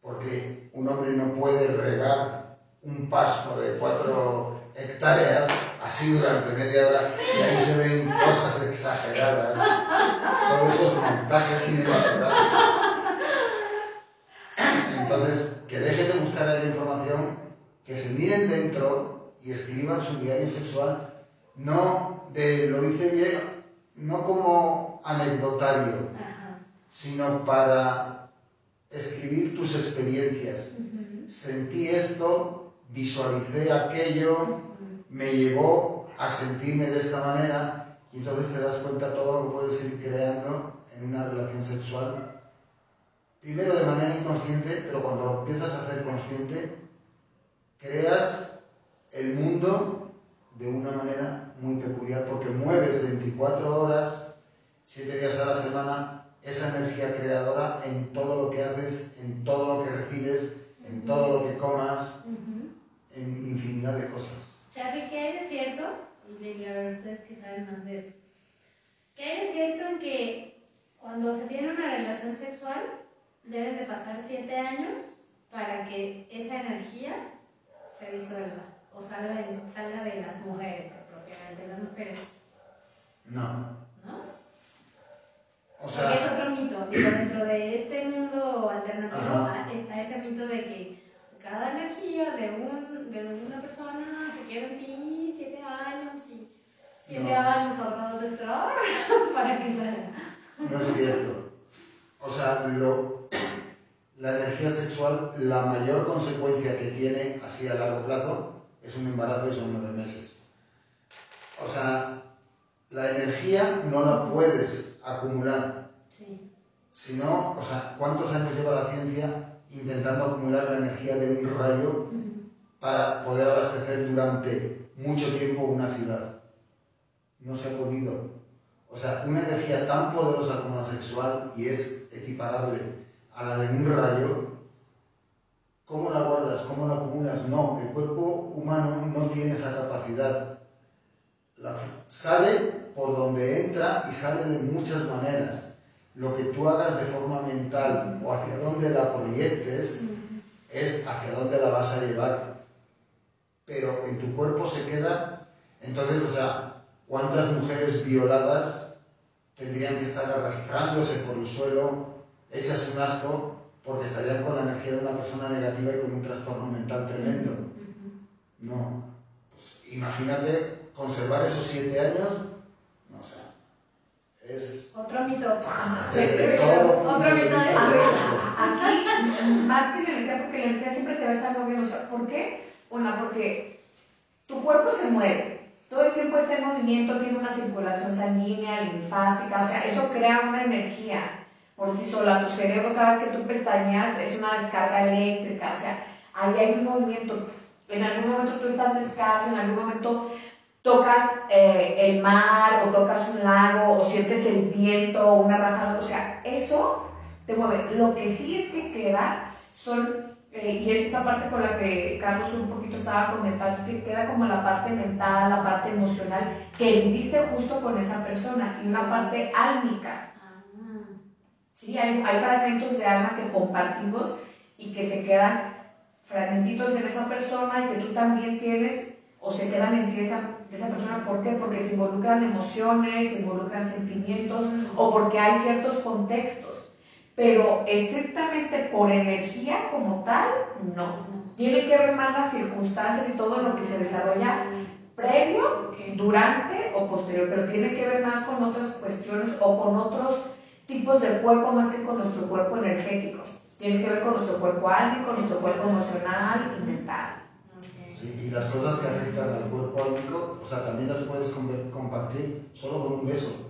porque un hombre no puede regar un pasto de cuatro hectáreas así durante media hora y ahí se ven cosas exageradas. Todo eso es montaje cinematográfico. Entonces, que dejen de buscar la información, que se miren dentro y escriban su diario sexual, no de lo hice bien no como anecdotario, sino para escribir tus experiencias. Sentí esto, visualicé aquello, me llevó a sentirme de esta manera y entonces te das cuenta todo lo que puedes ir creando en una relación sexual. Primero de manera inconsciente, pero cuando empiezas a ser consciente, creas el mundo de una manera muy peculiar porque mueves 24 horas, 7 días a la semana, esa energía creadora en todo lo que haces, en todo lo que recibes, en todo lo que comas, en infinidad de cosas. Charlie, ¿qué hay de cierto? Y a ver ustedes que saben más de esto. ¿Qué hay de cierto en que cuando se tiene una relación sexual deben de pasar 7 años para que esa energía se disuelva o salga de, salga de las mujeres, propiamente las mujeres? ¿No? O sea, Porque es otro mito. Digo, dentro de este mundo alternativo está ese mito de que cada energía de, un, de una persona se queda en ti siete años y siete años ahorrados de esperar para que salga. No es cierto. O sea, lo, la energía sexual, la mayor consecuencia que tiene así a largo plazo es un embarazo y son nueve meses. O sea, la energía no la puedes acumular. Sí. Si no, o sea, ¿cuántos años lleva la ciencia intentando acumular la energía de un rayo para poder abastecer durante mucho tiempo una ciudad? No se ha podido. O sea, una energía tan poderosa como la sexual y es equiparable a la de un rayo, ¿cómo la guardas? ¿Cómo la acumulas? No, el cuerpo humano no tiene esa capacidad. La, sale por donde entra y sale de muchas maneras. Lo que tú hagas de forma mental o hacia dónde la proyectes es hacia dónde la vas a llevar. Pero en tu cuerpo se queda, entonces, o sea, ¿cuántas mujeres violadas tendrían que estar arrastrándose por el suelo, hechas un asco, porque estarían con la energía de una persona negativa y con un trastorno mental tremendo? No. Pues imagínate conservar esos siete años o sea, es... Otro mito. otro mito de Aquí, más que la energía, porque la energía siempre se va a estar moviendo. O sea, ¿por qué? Una, porque tu cuerpo se mueve. Todo el tiempo está en movimiento, tiene una circulación sanguínea, linfática, o sea, eso crea una energía por sí sola. Tu cerebro, cada vez que tú pestañeas, es una descarga eléctrica, o sea, ahí hay un movimiento. En algún momento tú estás descalzo, en algún momento tocas eh, el mar o tocas un lago o sientes el viento o una raja, o sea, eso te mueve. Lo que sí es que queda son, eh, y es esta parte con la que Carlos un poquito estaba comentando, que queda como la parte mental, la parte emocional que viviste justo con esa persona y una parte álmica. Sí, hay, hay fragmentos de alma que compartimos y que se quedan fragmentitos en esa persona y que tú también tienes o se quedan en ti esa, esa persona. ¿Por qué? Porque se involucran emociones, se involucran sentimientos o porque hay ciertos contextos. Pero estrictamente por energía como tal, no. Tiene que ver más las circunstancias y todo lo que se desarrolla previo, durante o posterior, pero tiene que ver más con otras cuestiones o con otros tipos de cuerpo más que con nuestro cuerpo energético. Tiene que ver con nuestro cuerpo álmico, nuestro cuerpo emocional y mental y las cosas que afectan al cuerpo álmico, o sea, también las puedes compartir solo con un beso.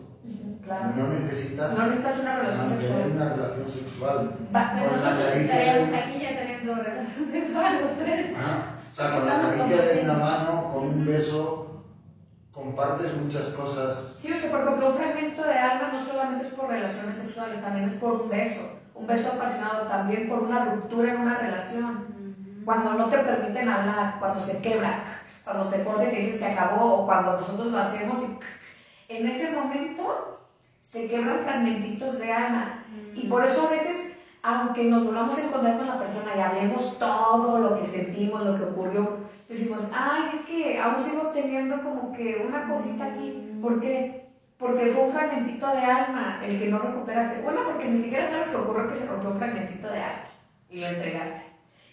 Claro. No necesitas, no necesitas una relación sexual. una relación sexual. con nosotros estaríamos aquí ya teniendo relación sexual los tres. o sea, con la caricia de una mano, con un beso, compartes muchas cosas. Sí, o sea, por ejemplo, un fragmento de alma no solamente es por relaciones sexuales, también es por un beso. Un beso apasionado, también por una ruptura en una relación cuando no te permiten hablar, cuando se quebra, cuando se corta y te dicen se acabó, o cuando nosotros lo hacemos y en ese momento se quebran fragmentitos de alma. Y por eso a veces, aunque nos volvamos a encontrar con la persona y hablemos todo lo que sentimos, lo que ocurrió, decimos, ay, es que aún sigo teniendo como que una cosita aquí. ¿Por qué? Porque fue un fragmentito de alma el que no recuperaste. Bueno, porque ni siquiera sabes que ocurrió que se rompió un fragmentito de alma y lo entregaste.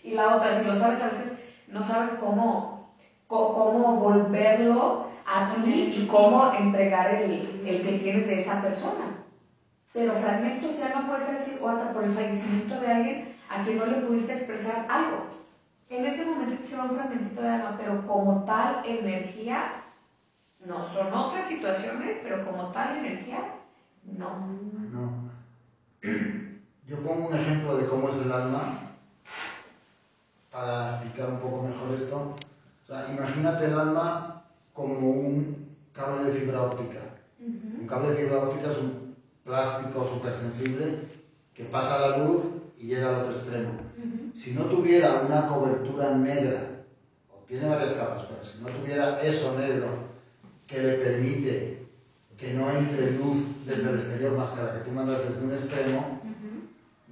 Y la otra, si lo sabes, a veces no sabes cómo, cómo volverlo a ti y cómo entregar el, el que tienes de esa persona. Pero fragmentos ya no puede ser así, o hasta por el fallecimiento de alguien a quien no le pudiste expresar algo. En ese momento se va un fragmentito de alma, pero como tal energía, No, son otras situaciones, pero como tal energía, no. No. Yo pongo un ejemplo de cómo es el alma para explicar un poco mejor esto. O sea, imagínate el alma como un cable de fibra óptica. Un cable de fibra óptica es un plástico súper sensible que pasa la luz y llega al otro extremo. Si no tuviera una cobertura negra, tiene varias capas, pero si no tuviera eso negro que le permite que no entre luz desde el exterior más que la que tú mandas desde un extremo,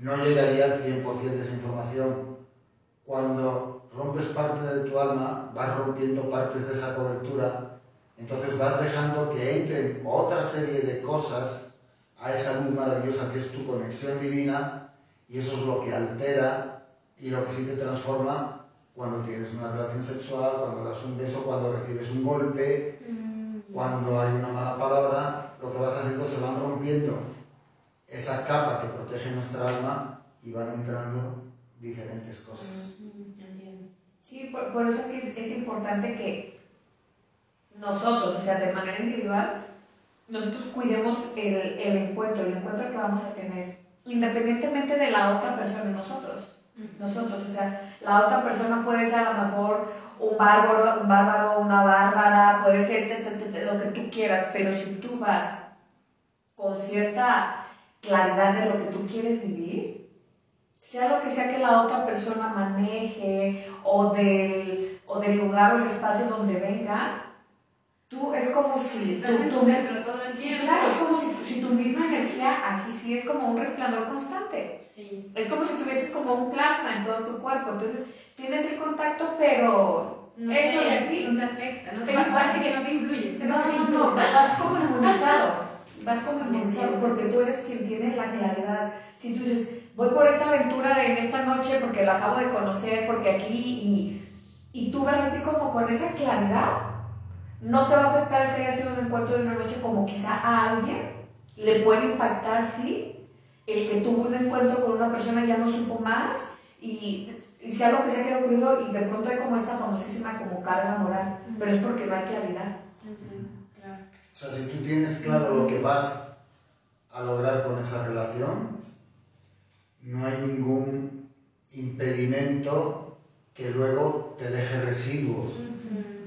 no llegaría al 100% de esa información. Cuando rompes parte de tu alma, vas rompiendo partes de esa cobertura, entonces vas dejando que entren otra serie de cosas a esa luz maravillosa que es tu conexión divina y eso es lo que altera y lo que sí te transforma cuando tienes una relación sexual, cuando das un beso, cuando recibes un golpe, mm. cuando hay una mala palabra, lo que vas haciendo se van rompiendo esa capa que protege nuestra alma y van entrando diferentes cosas. Sí, por, eso que es, es, importante que nosotros, o sea, de manera individual, nosotros cuidemos el, el encuentro, el encuentro que vamos a tener, independientemente de la otra persona, nosotros. Nosotros, o sea, la otra persona puede ser a lo mejor un bárbaro, un bárbaro, una bárbara, puede ser lo que tú quieras, pero si tú vas con cierta claridad de lo que tú quieres vivir, sea lo que sea que la otra persona maneje o del, o del lugar o el espacio donde venga, tú es como si Estás en tu centro todo el tiempo. claro, es como si, si, tu misma energía aquí sí es como un resplandor constante. Sí. Es como si tuvieses como un plasma en todo tu cuerpo. Entonces tienes el contacto, pero no eso te, de ti no te afecta, no te, parece que no te influye. No, no, no, vas como inmunizado vas como inmunizado porque tú eres quien tiene la claridad. Si tú dices, voy por esta aventura en esta noche porque la acabo de conocer, porque aquí, y, y tú vas así como con esa claridad, no te va a afectar el que haya sido un encuentro de una noche como quizá a alguien le puede impactar, sí, el que tuvo un encuentro con una persona ya no supo más y, y sea lo que sea que haya ocurrido y de pronto hay como esta famosísima como carga moral, pero es porque no hay claridad. O sea, si tú tienes claro lo que vas a lograr con esa relación, no hay ningún impedimento que luego te deje residuos.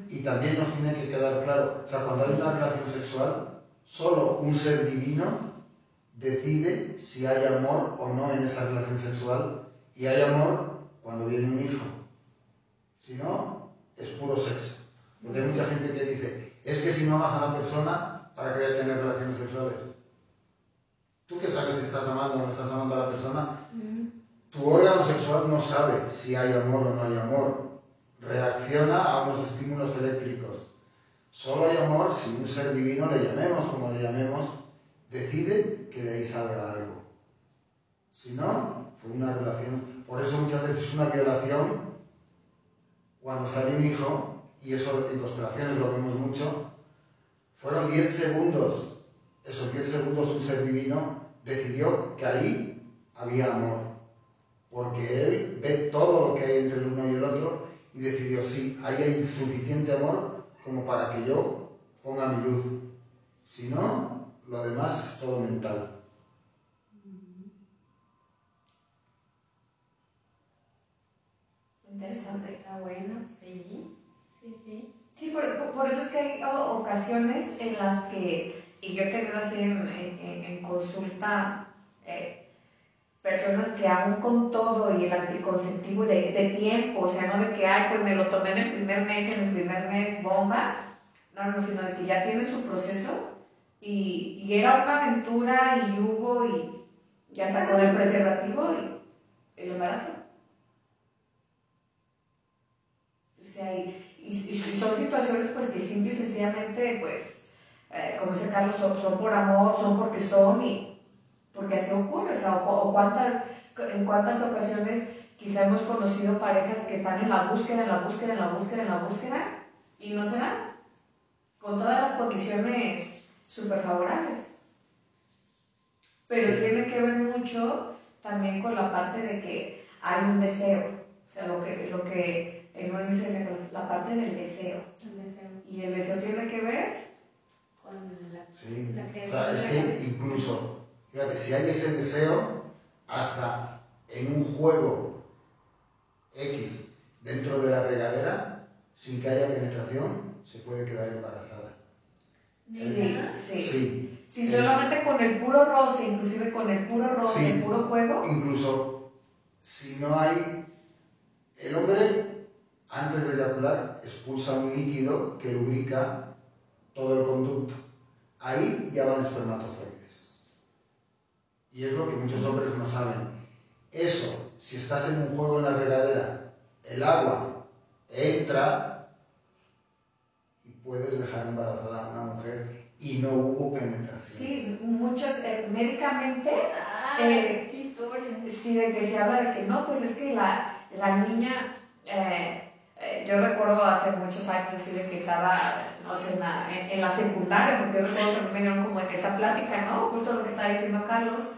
Y también nos tiene que quedar claro, o sea, cuando hay una relación sexual, solo un ser divino decide si hay amor o no en esa relación sexual y hay amor cuando viene un hijo. Si no, es puro sexo. Porque hay mucha gente que dice, es que si no amas a la persona, ¿para qué voy a tener relaciones sexuales? ¿Tú qué sabes si estás amando o no estás amando a la persona? Tu órgano sexual no sabe si hay amor o no hay amor. Reacciona a unos estímulos eléctricos. Solo hay amor si un ser divino, le llamemos como le llamemos, decide que de ahí salga algo. Si no, fue una relación. Por eso muchas veces es una violación cuando sale un hijo y eso en constelaciones lo vemos mucho, fueron 10 segundos. Esos 10 segundos un ser divino decidió que ahí había amor. Porque él ve todo lo que hay entre el uno y el otro y decidió, sí, ahí hay suficiente amor como para que yo ponga mi luz. Si no, lo demás es todo mental. Interesante, está bueno, sí. Sí, sí. Por, por, eso es que hay ocasiones en las que, y yo he tenido así en, en, consulta, eh, personas que aún con todo y el anticonceptivo de, de, tiempo, o sea, no de que, ay, pues me lo tomé en el primer mes, en el primer mes, bomba, no, no, sino de que ya tiene su proceso y, y era una aventura y hubo y ya está con el preservativo y el embarazo. O sea, y, y, son situaciones pues que simple y sencillamente pues eh, como dice Carlos son, por amor son porque son y porque así ocurre o sea o, cuántas en cuántas ocasiones quizá hemos conocido parejas que están en la búsqueda en la búsqueda en la búsqueda en la búsqueda y no se dan con todas las condiciones súper favorables pero tiene que ver mucho también con la parte de que hay un deseo o sea lo que lo que en un inicio la parte del deseo. El deseo. Y el deseo tiene que ver con la, Sí. la O creación sea, es que incluso, fíjate, si hay ese deseo, hasta en un juego X dentro de la regadera, sin que haya penetración, se puede quedar embarazada. Sí, sí. Sí. Si Eh, solamente con el puro roce, inclusive con el puro roce, Sí. el puro juego, Incluso si no hay. El hombre, antes de eyacular, expulsa un líquido que lubrica todo el conducto. Ahí ya van espermatozoides. Y es lo que muchos hombres no saben. Eso, si estás en un juego en la regadera, el agua entra y puedes dejar embarazada a una mujer y no hubo penetración. sí, muchos eh, médicamente Eh, qué historia. Sí, de que se habla de que no, pues es que la, la niña, eh, eh, yo recuerdo hace muchos años así de que estaba, no sé, en la, en, en la secundaria, porque yo recuerdo que mí me dieron como esa plática, ¿no? Justo lo que estaba diciendo Carlos,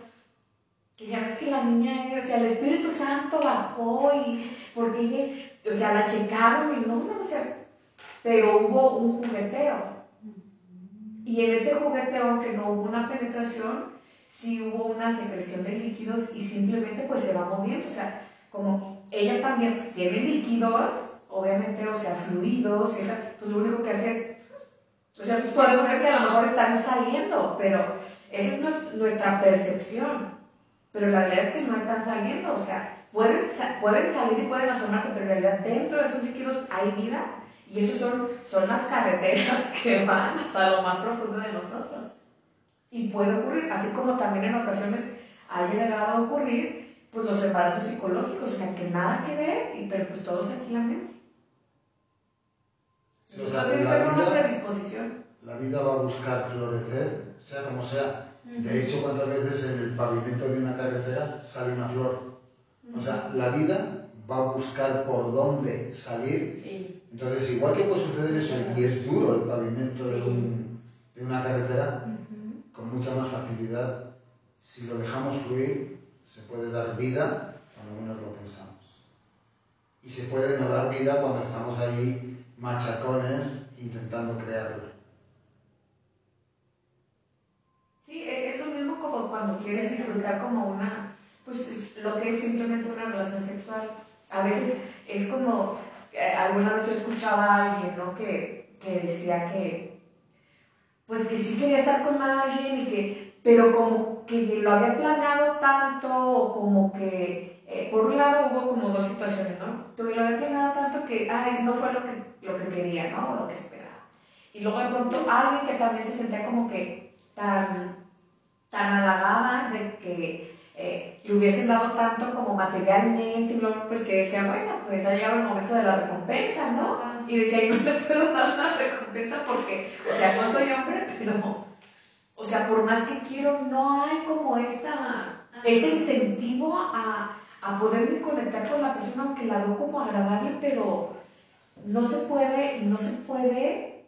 que ya ves que la niña, o sea, el Espíritu Santo bajó y, porque ella es, o sea, la checaron y no, no, o sea, pero hubo un jugueteo. Y en ese jugueteo, aunque no hubo una penetración, sí hubo una secreción de líquidos y simplemente pues se va moviendo, o sea, como ella también pues tiene líquidos, obviamente, o sea, fluidos, pues lo único que hace es, o sea, pues podemos ver que a lo mejor están saliendo, pero esa es nues- nuestra percepción, pero la realidad es que no están saliendo, o sea, pueden, pueden salir y pueden asomarse, pero en realidad dentro de esos líquidos hay vida y esos son, son las carreteras que van hasta lo más profundo de nosotros. Y puede ocurrir, así como también en ocasiones haya llegado a ocurrir, pues los embarazos psicológicos, o sea, que nada que ver, pero pues todos aquí la mente. Tiene una predisposición. La vida va a buscar florecer, sea como sea. De hecho, ¿cuántas veces en el pavimento de una carretera sale una flor? O sea, la vida va a buscar por dónde salir. Sí. Entonces, igual que puede suceder eso, y es duro el pavimento de, Sí. un- de una carretera, con mucha más facilidad, si lo dejamos fluir, se puede dar vida cuando menos lo pensamos. Y se puede no dar vida cuando estamos ahí machacones intentando crearla. Sí, e- es lo mismo como cuando quieres disfrutar como una, pues es lo que es simplemente una relación sexual. A veces es como, eh, alguna vez yo escuchaba a alguien, ¿no? Que, que decía que, pues que sí quería estar con alguien y que, pero como que lo había planeado tanto, o como que, eh, por un lado hubo como dos situaciones, ¿no? Lo había planeado tanto que, ay, no fue lo que, lo que quería, ¿no? O lo que esperaba. Y luego de pronto alguien que también se sentía como que tan, tan halagada de que eh, le hubiesen dado tanto como materialmente, pues que decía, bueno, pues ha llegado el momento de la recompensa, ¿no? Y decía, y no le puedo dar una recompensa porque, o sea, no soy hombre, pero, o sea, por más que quiero, no hay como esta, este incentivo a, a poderme conectar con la persona, aunque la veo como agradable, pero no se puede, y no se puede,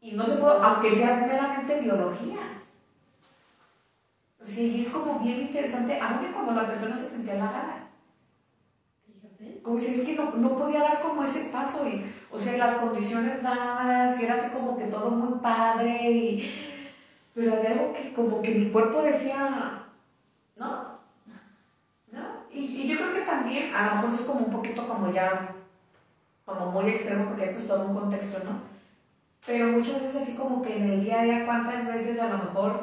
y no se puede, aunque sea meramente biología. Sí, es como bien interesante, y cuando la persona se sentía halagada. Fíjate. Como dices, es que no, no podía dar como ese paso, y, o sea, las condiciones dadas, y era así como que todo muy padre, y, pero había algo que como que mi cuerpo decía, no, no, y, y yo creo que también, a lo mejor es como un poquito como ya, como muy extremo, porque hay pues todo un contexto, ¿no? Pero muchas veces así como que en el día a día, ¿cuántas veces a lo mejor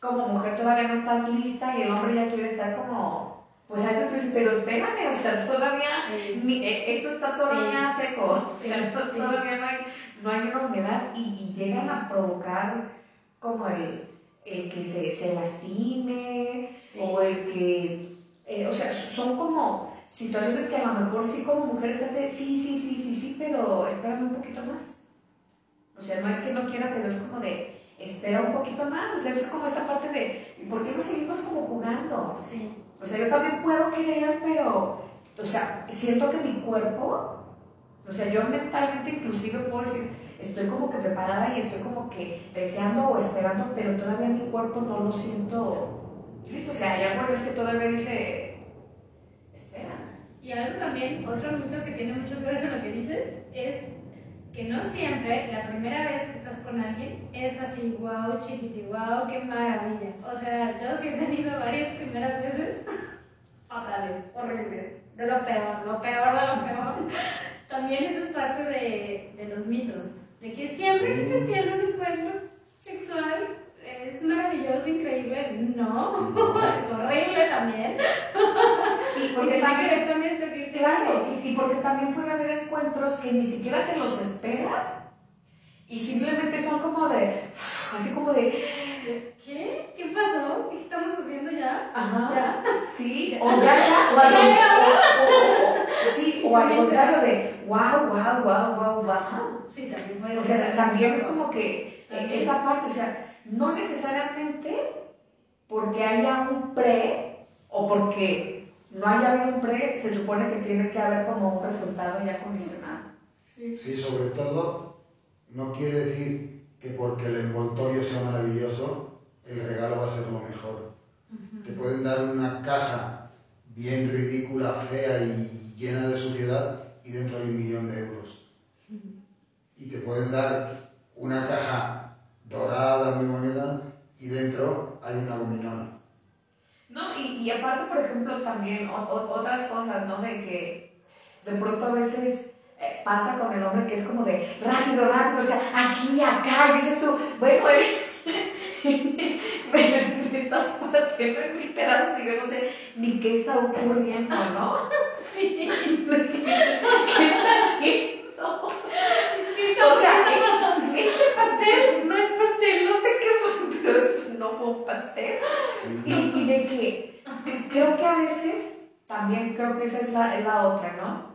como mujer todavía no estás lista y el hombre ya quiere estar como, pues algo que pero espérame, o sea, todavía Sí. ni- eh, esto está todavía seco, o sea, Sí, to- sí. todavía no hay, no hay una humedad y, y llegan a provocar como el, el que se, se lastime Sí. o el que, eh, o sea, son como situaciones que a lo mejor sí como mujer estás de, sí, sí, sí, sí, sí, pero espérame un poquito más. O sea, no es que no quiera, pero es como de, espera un poquito más, o sea, es como esta parte de, ¿y por qué no seguimos como jugando? Sí. O sea, yo también puedo querer, pero, o sea, siento que mi cuerpo, o sea, yo mentalmente inclusive puedo decir, estoy como que preparada y estoy como que deseando o esperando, pero todavía mi cuerpo no lo siento listo. O sea, hay algo en el que todavía dice, espera. Y algo también, otro mito que tiene mucho que ver con lo que dices, es que no siempre la primera vez que estás con alguien es así, wow, chiquiti, wow, qué maravilla. O sea, yo sí he tenido varias primeras veces fatales, horribles, de lo peor, lo peor de lo peor. También eso es parte de, de los mitos, de que siempre que se tiene un encuentro sexual es maravilloso, increíble. No, es horrible también. Y porque también, también esto que claro, y, y porque también puede haber encuentros que ni siquiera te los esperas y simplemente son como de, así como de, ¿Qué? ¿Qué pasó? ¿Qué estamos haciendo ya? ajá, ¿Ya? sí, o ya, ya, o al, Ya, ya. o- o- o- sí, o al contrario de, wow, wow, wow, wow, wow. Sí, también puede O sea, también es como que También. esa parte, o sea, no necesariamente porque haya un pre o porque no haya habido un pre, se supone que tiene que haber como un resultado ya condicionado. Sí. Sí, sobre todo, no quiere decir que porque el envoltorio sea maravilloso, el regalo va a ser lo mejor. Te pueden dar una caja bien ridícula, fea y llena de suciedad y dentro hay un millón de euros. Y te pueden dar una caja dorada, muy bonita, y dentro hay una gominona. No, y, y aparte, por ejemplo, también o- o- otras cosas, ¿no? De que de pronto a veces eh, pasa con el hombre que es como de rápido, rápido, o sea, aquí, acá, y dices tú, bueno, eh, me, me estás partiendo en mil pedazos y yo no sé ni qué está ocurriendo, ¿no? Sí. ¿Qué, qué está haciendo? Sí, O sea, ¿qué está pasando? este pastel no es pastel, no sé qué fue, pero esto no fue un pastel. Y, de que creo que a veces, también creo que esa es la, es la otra, ¿no?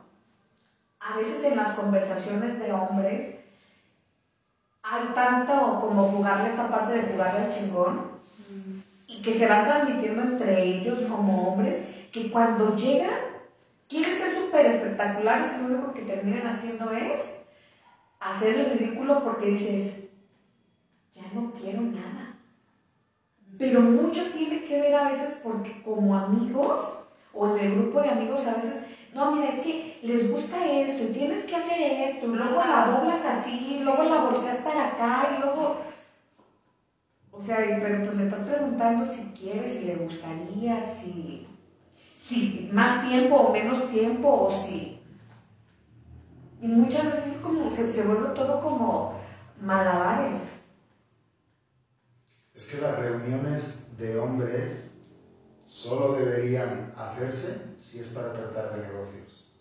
A veces en las conversaciones de hombres hay tanto como jugarle esta parte de jugarle al chingón y que se van transmitiendo entre ellos como hombres que cuando llegan quieren ser súper espectaculares y lo único que terminan haciendo es hacer el ridículo porque dices, ya no quiero nada. Pero mucho tiene que ver a veces porque como amigos o en el grupo de amigos a veces, no, mira, es que les gusta esto y tienes que hacer esto, y luego la doblas así, luego la volteas para acá y luego... O sea, pero pues le estás preguntando si quiere, si le gustaría, si, si más tiempo o menos tiempo o si... Y muchas veces es como, se, se vuelve todo como malabares. Es que las reuniones de hombres solo deberían hacerse si es para tratar de negocios.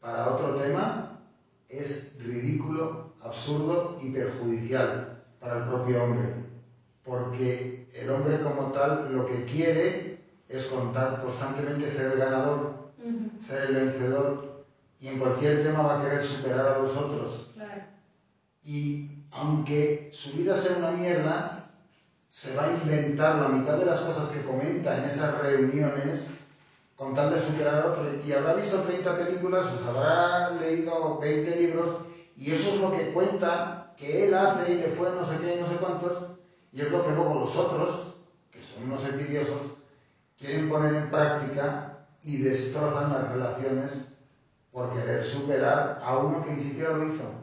Para otro tema es ridículo, absurdo y perjudicial para el propio hombre, porque el hombre como tal lo que quiere es contar constantemente ser el ganador, ser el vencedor y en cualquier tema va a querer superar a los otros. Claro. Y aunque su vida sea una mierda, se va a inventar la mitad de las cosas que comenta en esas reuniones con tal de superar al otro. Y habrá visto 30 películas, os habrá leído 20 libros, y eso es lo que cuenta que él hace y le fue no sé qué, no sé cuántos, y es lo que luego los otros, que son unos envidiosos, quieren poner en práctica y destrozan las relaciones por querer superar a uno que ni siquiera lo hizo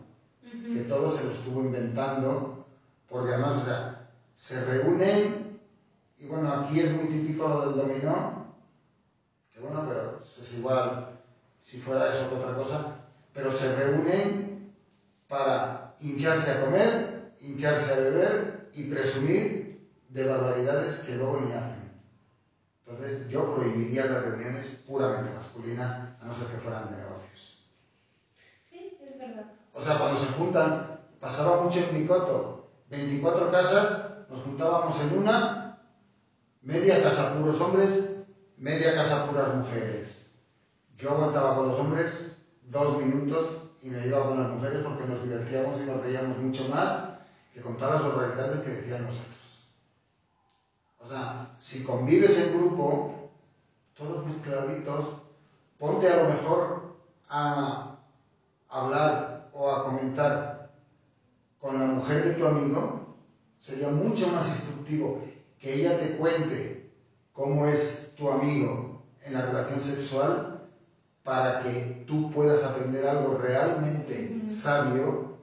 que todo se lo estuvo inventando, porque además, o sea, se reúnen, y bueno, aquí es muy típico lo del dominó, que bueno, pero es igual si fuera eso que otra cosa, pero se reúnen para hincharse a comer, hincharse a beber y presumir de barbaridades que luego ni hacen. Entonces, yo prohibiría las reuniones puramente masculinas, a no ser que fueran de negocios. Sí, es verdad. O sea, cuando se juntan, pasaba mucho en Picoto, 24 casas, nos juntábamos en una, media casa puros hombres, media casa puras mujeres. Yo aguantaba con los hombres dos minutos y me iba con las mujeres porque nos divertíamos y nos reíamos mucho más que con todas las barbaridades que decían nosotros. O sea, si convives en grupo, todos mezcladitos, ponte a lo mejor a hablar o a comentar con la mujer de tu amigo, sería mucho más instructivo que ella te cuente cómo es tu amigo en la relación sexual para que tú puedas aprender algo realmente sabio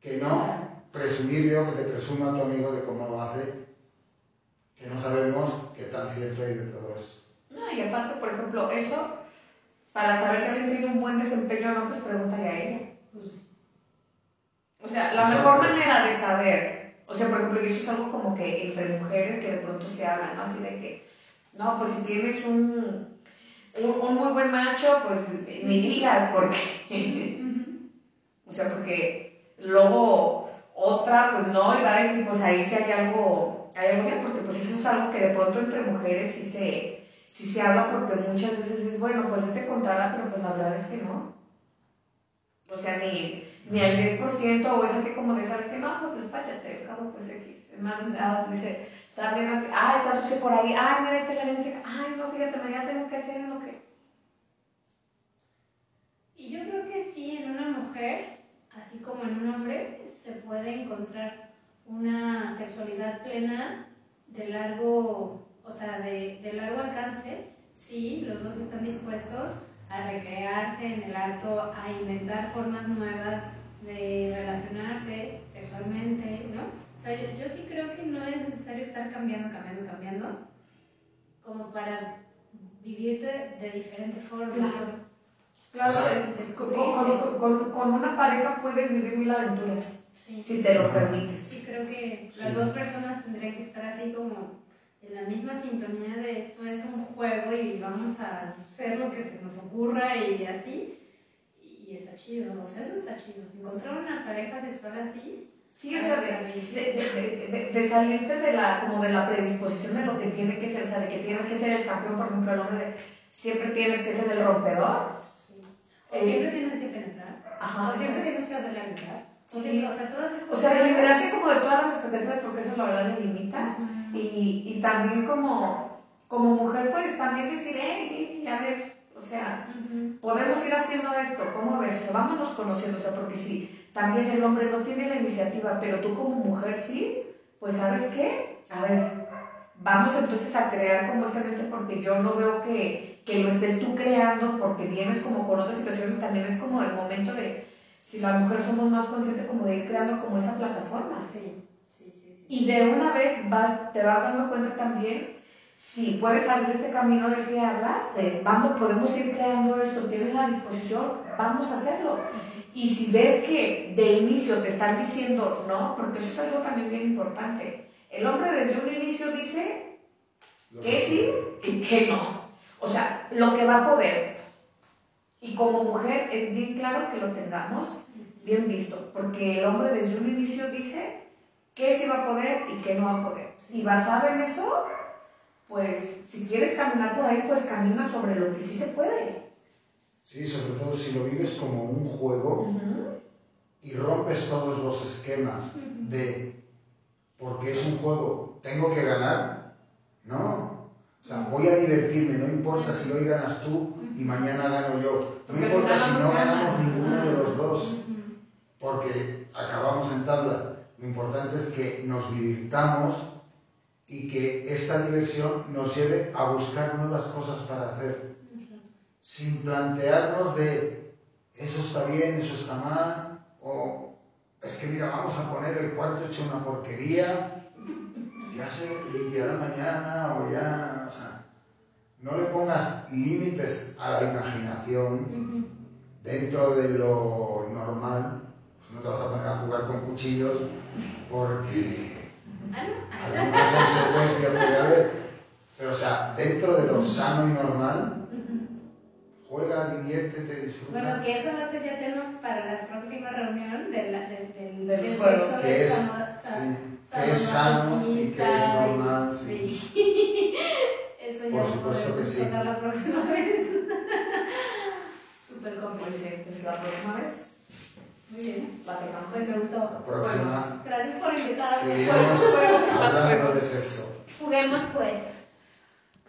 que no presumirle o que te presuma tu amigo de cómo lo hace, que no sabemos qué tan cierto hay de todo eso. No, y aparte, por ejemplo, eso, para saber si alguien tiene un buen desempeño o no, pues pregúntale a ella. O sea, la mejor manera de saber, o sea, por ejemplo, eso es algo como que entre mujeres que de pronto se hablan, ¿no? Así de que, no, pues si tienes un, un, muy buen macho, pues ni digas, porque, o sea, porque luego otra, pues no, y va a decir, pues ahí sí hay algo, hay algo bien, porque pues eso es algo que de pronto entre mujeres sí se, sí se habla, porque muchas veces es, bueno, pues este contará, pero pues la verdad es que no. O sea, ni, ni al 10%, o es así como de, ¿sabes que No, pues despáchate, cabo, pues X. Es más, ah, dice, está viendo ah, está sucio por ahí, ay, mira, te la dice, ay, no, fíjate, mañana tengo que hacer lo que. Y yo creo que sí, en una mujer, así como en un hombre, se puede encontrar una sexualidad plena de largo, o sea, de, de largo alcance, si los dos están dispuestos a recrearse en el acto, a inventar formas nuevas de relacionarse sexualmente, ¿no? O sea, yo, sí creo que no es necesario estar cambiando, cambiando, cambiando, como para vivir de, diferente forma. Claro. Claro, con, con, con, una pareja puedes vivir mil aventuras, si te lo permites. Sí, creo que las dos personas tendrían que estar así como en la misma sintonía de esto es un juego y vamos a hacer lo que se nos ocurra y así. Y está chido, o sea, eso está chido. Encontrar una pareja sexual así. Sí, o sea, de, de, salirte de la, como de la predisposición de lo que tiene que ser, o sea, de que tienes que ser el campeón, por ejemplo, el hombre de siempre tienes que ser el rompedor. Sí. O eh, siempre tienes que penetrar. Ajá, o siempre tienes que hacerle gritar. Sí. O sea, todas O sea, de liberarse como de todas las expectativas, porque eso la verdad le limita. Y, y, también como, como mujer, pues también decir, hey, a ver, o sea, podemos ir haciendo esto, ¿cómo ves? O sea, vámonos conociendo, o sea, porque si también el hombre no tiene la iniciativa, pero tú como mujer sí, pues ¿sabes qué? A ver, vamos entonces a crear como esta mente, porque yo no veo que, que lo estés tú creando, porque vienes como con otra situación y también es como el momento de si las mujeres somos más conscientes como de ir creando como esa plataforma. Sí, sí, sí. Y de una vez vas, te vas dando cuenta también si puedes abrir este camino del que hablas, de vamos, podemos ir creando esto, tienes la disposición, vamos a hacerlo. Y si ves que de inicio te están diciendo no, porque eso es algo también bien importante. El hombre desde un inicio dice que sí y que no. O sea, lo que va a poder, y como mujer es bien claro que lo tengamos bien visto, porque el hombre desde un inicio dice qué sí va a poder y qué no va a poder. Y basado en eso, pues si quieres caminar por ahí, pues camina sobre lo que sí se puede. Sí, sobre todo si lo vives como un juego y rompes todos los esquemas de porque es un juego, tengo que ganar, ¿no? O sea, voy a divertirme, no importa si hoy ganas tú y mañana gano yo. No importa si no ganamos ninguno de los dos, porque acabamos en tabla. Lo importante es que nos divirtamos y que esta diversión nos lleve a buscar nuevas cosas para hacer, sin plantearnos de eso está bien, eso está mal, o es que mira, vamos a poner el cuarto hecho una porquería, ya se limpiará mañana o ya, o sea, no le pongas límites a la imaginación dentro de lo normal, no te vas a poner a jugar con cuchillos porque alguna consecuencia puede haber. Pero, o sea, dentro de lo sano y normal, juega, diviértete, disfruta. Bueno, que eso va a ser ya tema para la próxima reunión del, del, del, juegos. Que es, que es sano y que es normal. Sí. Eso ya Por supuesto que sí. la próxima vez. Súper complejo. Pues la próxima vez. Muy bien. Platicamos. Pues me gustó. La próxima. Gracias por invitarme. Seguimos juegos, hablando de sexo. Juguemos pues.